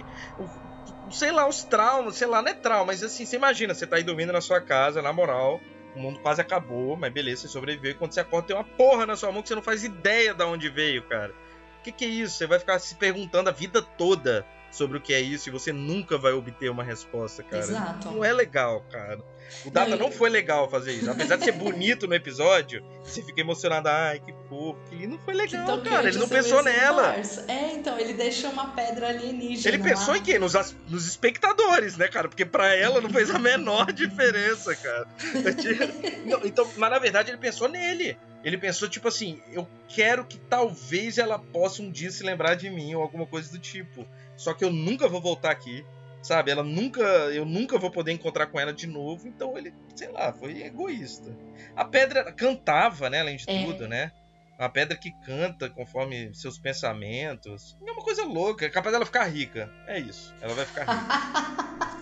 D: sei lá, os traumas, sei lá, não é trauma, mas assim, você imagina, você tá aí dormindo na sua casa, na moral, o mundo quase acabou, mas beleza, você sobreviveu, e quando você acorda tem uma porra na sua mão que você não faz ideia de onde veio, cara. O que, que é isso? Você vai ficar se perguntando a vida toda sobre o que é isso e você nunca vai obter uma resposta, cara.
C: Exato.
D: Não é legal, cara. O Data não, não foi legal fazer isso. Apesar de ser bonito no episódio, você fica emocionado. Ai, que fofo. Que não foi legal, cara. Ele não pensou nela.
C: É, então, ele deixou uma pedra alienígena.
D: Ele pensou
C: lá.
D: em quê? Nos, nos espectadores, né, cara? Porque pra ela não fez a menor diferença, cara. então, mas na verdade ele pensou nele. Ele pensou, tipo assim, eu quero que talvez ela possa um dia se lembrar de mim ou alguma coisa do tipo. Só que eu nunca vou voltar aqui sabe? Ela nunca, eu nunca vou poder encontrar com ela de novo, então ele, sei lá, foi egoísta. A pedra cantava, né, além de é. tudo, né? Uma pedra que canta conforme seus pensamentos. É uma coisa louca, é capaz dela ficar rica. É isso, ela vai ficar rica.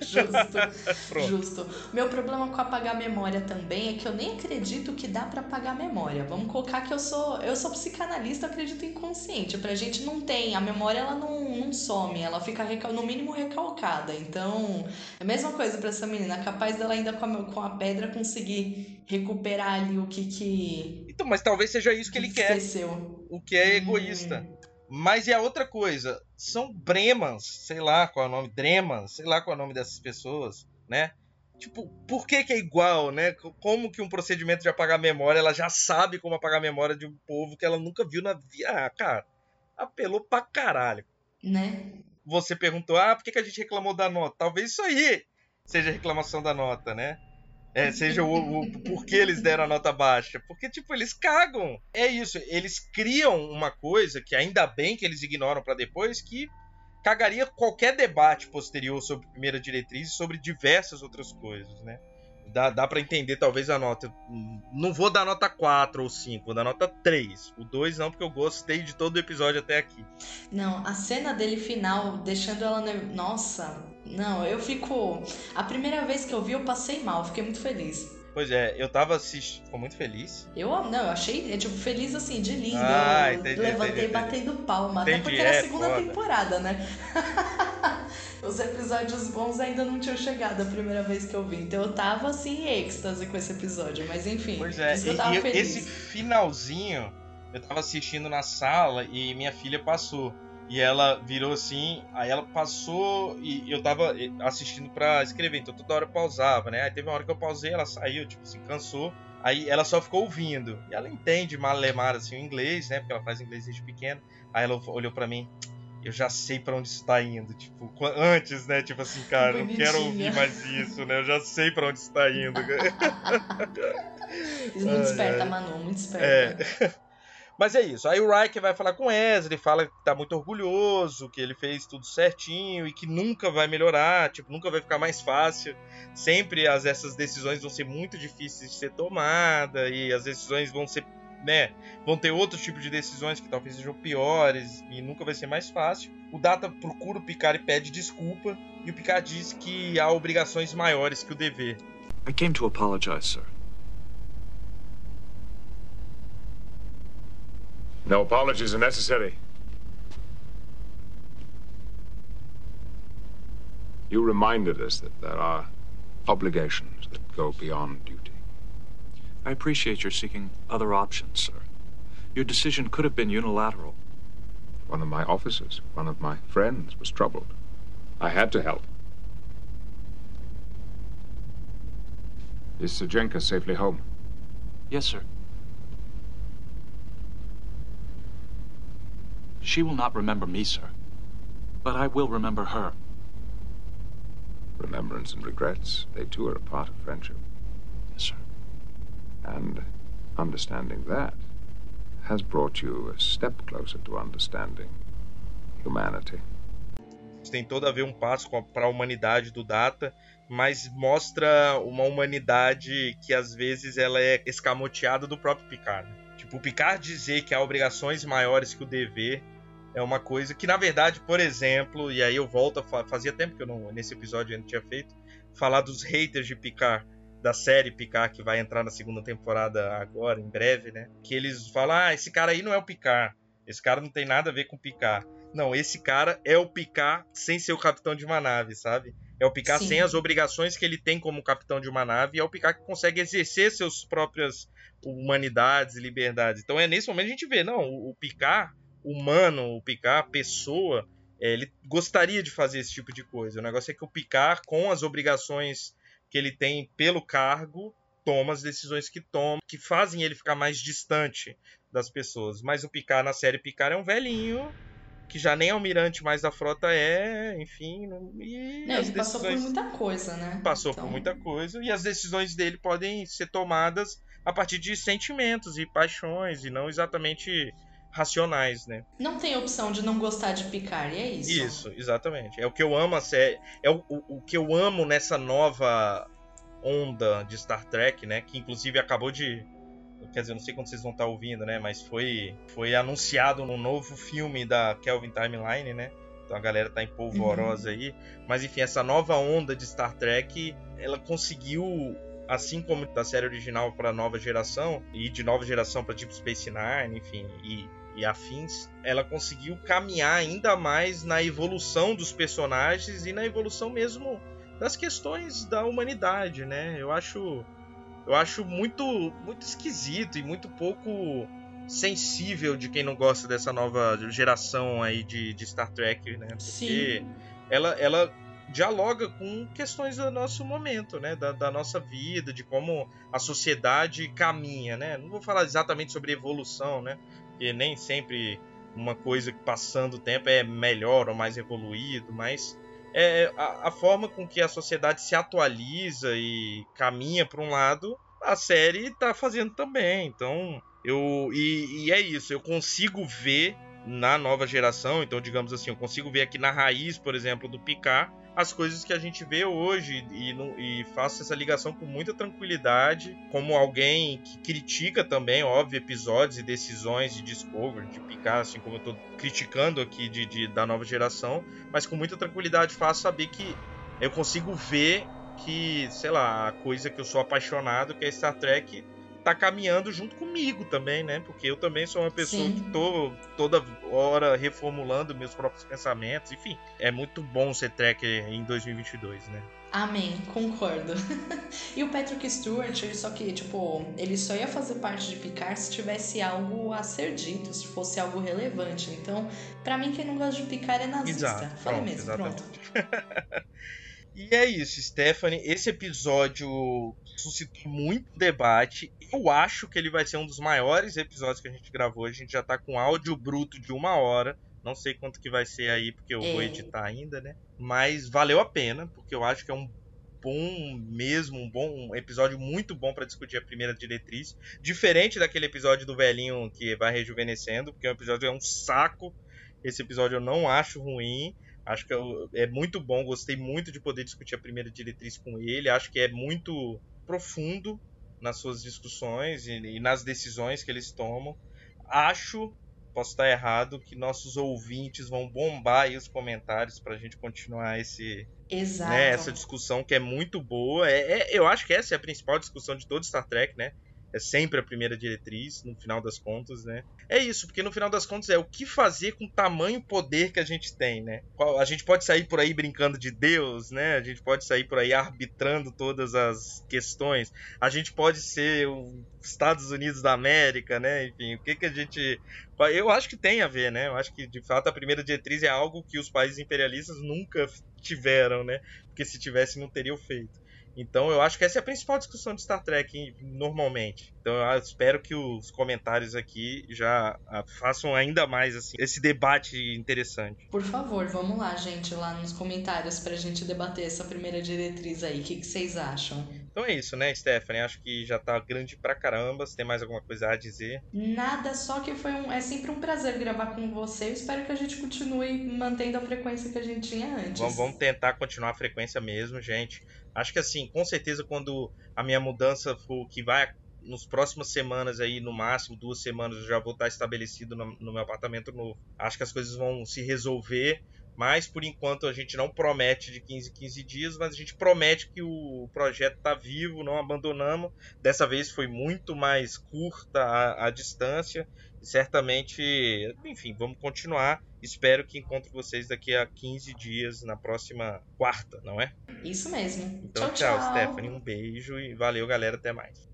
C: Justo. Justo. Meu problema com apagar memória também é que eu nem acredito que dá para apagar memória. Vamos colocar que eu sou eu sou psicanalista, acredito inconsciente. Pra gente não tem, a memória ela não, não some, ela fica no mínimo recalcada. Então, é a mesma coisa para essa menina, capaz dela ainda com a, com a pedra conseguir recuperar ali o que que
D: Então, mas talvez seja isso que ele esqueceu. quer. O que é egoísta. Hum. Mas é outra coisa. São Bremans, sei lá qual é o nome, Dremans, sei lá qual é o nome dessas pessoas, né? Tipo, por que, que é igual, né? Como que um procedimento de apagar memória, ela já sabe como apagar a memória de um povo que ela nunca viu na vida. Ah, cara, apelou pra caralho.
C: Né?
D: Você perguntou, ah, por que, que a gente reclamou da nota? Talvez isso aí seja reclamação da nota, né? É, seja o, o porquê eles deram a nota baixa. Porque, tipo, eles cagam. É isso, eles criam uma coisa que ainda bem que eles ignoram para depois, que cagaria qualquer debate posterior sobre primeira diretriz e sobre diversas outras coisas, né? Dá, dá para entender talvez a nota. Não vou dar nota 4 ou 5, vou dar nota 3. O 2 não, porque eu gostei de todo o episódio até aqui.
C: Não, a cena dele final, deixando ela. Nossa, não, eu fico. A primeira vez que eu vi, eu passei mal, fiquei muito feliz.
D: Pois é, eu tava assistindo. Ficou muito feliz.
C: Eu não, eu achei, é, tipo, feliz assim, de lindo.
D: Ah,
C: eu
D: entendi,
C: levantei
D: entendi,
C: batendo palma.
D: Entendi,
C: até porque era a
D: é,
C: segunda
D: foda.
C: temporada, né? Os episódios bons ainda não tinham chegado a primeira vez que eu vi. Então eu tava assim em êxtase com esse episódio. Mas enfim,
D: Pois é, e,
C: tava
D: e
C: feliz.
D: esse finalzinho, eu tava assistindo na sala e minha filha passou. E ela virou assim, aí ela passou e eu tava assistindo pra escrever, então toda hora eu pausava, né? Aí teve uma hora que eu pausei, ela saiu, tipo assim, cansou. Aí ela só ficou ouvindo. E ela entende malemar assim o inglês, né? Porque ela faz inglês desde pequena. Aí ela olhou pra mim, eu já sei pra onde isso tá indo. Tipo, antes, né? Tipo assim, cara, não quero ouvir mais isso, né? Eu já sei pra onde isso tá indo.
C: Muito esperta,
D: ai.
C: Manu, muito esperta.
D: É. Mas é isso. Aí o Riker vai falar com o Wesley, fala que tá muito orgulhoso, que ele fez tudo certinho e que nunca vai melhorar, tipo, nunca vai ficar mais fácil. Sempre as, essas decisões vão ser muito difíceis de ser tomada e as decisões vão ser, né, vão ter outro tipo de decisões que talvez sejam piores e nunca vai ser mais fácil. O Data procura o Picard e pede desculpa e o Picard diz que há obrigações maiores que o dever.
L: I came to apologize, sir.
I: No apologies are necessary. You reminded us that there are obligations that go beyond duty.
L: I appreciate your seeking other options, sir. Your decision could have been unilateral.
I: One of my officers, one of my friends, was troubled. I had to help. Is Sajenka safely home?
L: Yes, sir. She will not remember me, sir. But I will remember her.
I: Remembrance and regrets, they too are a part of friendship.
L: Yes, sir.
I: And understanding that has brought you a step closer to understanding humanity.
D: Tem todo a ver um passo para a humanidade do Data, mas mostra uma humanidade que às vezes ela é escamoteada do próprio Picard. Tipo, o Picard dizer que há obrigações maiores que o dever é uma coisa que, na verdade, por exemplo, e aí eu volto a fazia tempo que eu não nesse episódio eu não tinha feito, falar dos haters de Picard da série Picard que vai entrar na segunda temporada agora, em breve, né? Que eles falam: "Ah, esse cara aí não é o Picard. Esse cara não tem nada a ver com o Picard". Não, esse cara é o Picard sem ser o capitão de uma nave, sabe? É o Picard Sim. sem as obrigações que ele tem como capitão de uma nave, e é o Picard que consegue exercer suas próprias humanidades e liberdades. Então é nesse momento que a gente vê, não, o Picard humano, o Picard, pessoa, é, ele gostaria de fazer esse tipo de coisa. O negócio é que o Picard, com as obrigações que ele tem pelo cargo, toma as decisões que toma, que fazem ele ficar mais distante das pessoas. Mas o Picard, na série Picard, é um velhinho que já nem almirante mais da frota é, enfim. E
C: Não, ele decisões... passou por muita coisa, né?
D: Passou então... por muita coisa. E as decisões dele podem ser tomadas a partir de sentimentos e paixões, e não exatamente racionais, né?
C: Não tem opção de não gostar de Picard, e é isso.
D: Isso, exatamente. É o que eu amo a série. É o, o, o que eu amo nessa nova onda de Star Trek, né? Que inclusive acabou de. Quer dizer, não sei quando vocês vão estar ouvindo, né? Mas foi, foi anunciado no novo filme da Kelvin Timeline, né? Então a galera tá em polvorosa uhum. aí. Mas enfim, essa nova onda de Star Trek, ela conseguiu assim como da série original para nova geração e de nova geração para tipo Space Nine, enfim, e e afins, ela conseguiu caminhar ainda mais na evolução dos personagens e na evolução mesmo das questões da humanidade, né? Eu acho eu acho muito muito esquisito e muito pouco sensível de quem não gosta dessa nova geração aí de, de Star Trek, né? Porque Sim. ela ela dialoga com questões do nosso momento, né? Da, da, nossa vida, de como a sociedade caminha, né? Não vou falar exatamente sobre evolução, né? Porque nem sempre uma coisa que passando o tempo é melhor ou mais evoluído, mas é a, a forma com que a sociedade se atualiza e caminha para um lado, a série está fazendo também. Então, eu e, e é isso, eu consigo ver na nova geração, então digamos assim, eu consigo ver aqui na raiz, por exemplo, do Picard, as coisas que a gente vê hoje e, e faço essa ligação com muita tranquilidade, como alguém que critica também, óbvio, episódios e decisões de Discovery, de Picard, assim como eu estou criticando aqui de, de, da nova geração, mas com muita tranquilidade faço saber que eu consigo ver que, sei lá, a coisa que eu sou apaixonado, que é Star Trek, tá caminhando junto comigo também, né? Porque eu também sou uma pessoa Sim. que tô toda hora reformulando meus próprios pensamentos. Enfim, é muito bom ser tracker em 2022, né?
C: Amém, concordo. e o Patrick Stewart, só que, tipo, ele só ia fazer parte de Picard se tivesse algo a ser dito, se fosse algo relevante. Então, para mim, quem não gosta de Picard é nazista. Exato, Falei mesmo, exatamente. pronto.
D: E é isso, Stephanie. Esse episódio suscitou muito debate. Eu acho que ele vai ser um dos maiores episódios que a gente gravou. A gente já tá com áudio bruto de uma hora. Não sei quanto que vai ser aí, porque eu é. vou editar ainda, né? Mas valeu a pena, porque eu acho que é um bom mesmo, um bom um episódio muito bom para discutir a primeira diretriz, diferente daquele episódio do velhinho que vai rejuvenescendo, porque o episódio é um saco. Esse episódio eu não acho ruim, acho que é muito bom, gostei muito de poder discutir a primeira diretriz com ele, acho que é muito profundo nas suas discussões e, e nas decisões que eles tomam. Acho posso estar errado, que nossos ouvintes vão bombar aí os comentários para a gente continuar esse, né, essa discussão que é muito boa. É, é, eu acho que essa é a principal discussão de todo Star Trek, né? É sempre a primeira diretriz, no final das contas, né? É isso, porque no final das contas é o que fazer com o tamanho poder que a gente tem, né? A gente pode sair por aí brincando de Deus, né? A gente pode sair por aí arbitrando todas as questões. A gente pode ser os Estados Unidos da América, né? Enfim, o que que a gente eu acho que tem a ver, né? Eu acho que de fato a primeira diretriz é algo que os países imperialistas nunca tiveram, né? Porque se tivesse não teriam feito. Então eu acho que essa é a principal discussão de Star Trek normalmente. Então eu espero que os comentários aqui já ah, façam ainda mais assim, esse debate interessante.
C: Por favor, vamos lá, gente, lá nos comentários pra gente debater essa primeira diretriz aí. O que, que vocês acham?
D: Então é isso, né, Stephanie? Acho que já tá grande pra caramba. Se tem mais alguma coisa a dizer?
C: Nada, só que foi um, é sempre um prazer gravar com você. Eu espero que a gente continue mantendo a frequência que a gente tinha antes.
D: Vamos, vamos tentar continuar a frequência mesmo, gente. Acho que assim, com certeza quando a minha mudança for que vai nos próximas semanas aí, no máximo duas semanas, eu já vou estar estabelecido no, no meu apartamento novo. Acho que as coisas vão se resolver, mas por enquanto a gente não promete de 15 em 15 dias, mas a gente promete que o projeto está vivo, não abandonamos. Dessa vez foi muito mais curta a, a distância e certamente, enfim, vamos continuar. Espero que encontre vocês daqui a 15 dias, na próxima quarta, não é?
C: Isso mesmo.
D: Então,
C: tchau,
D: tchau, tchau. Stephanie. Um beijo e valeu, galera. Até mais.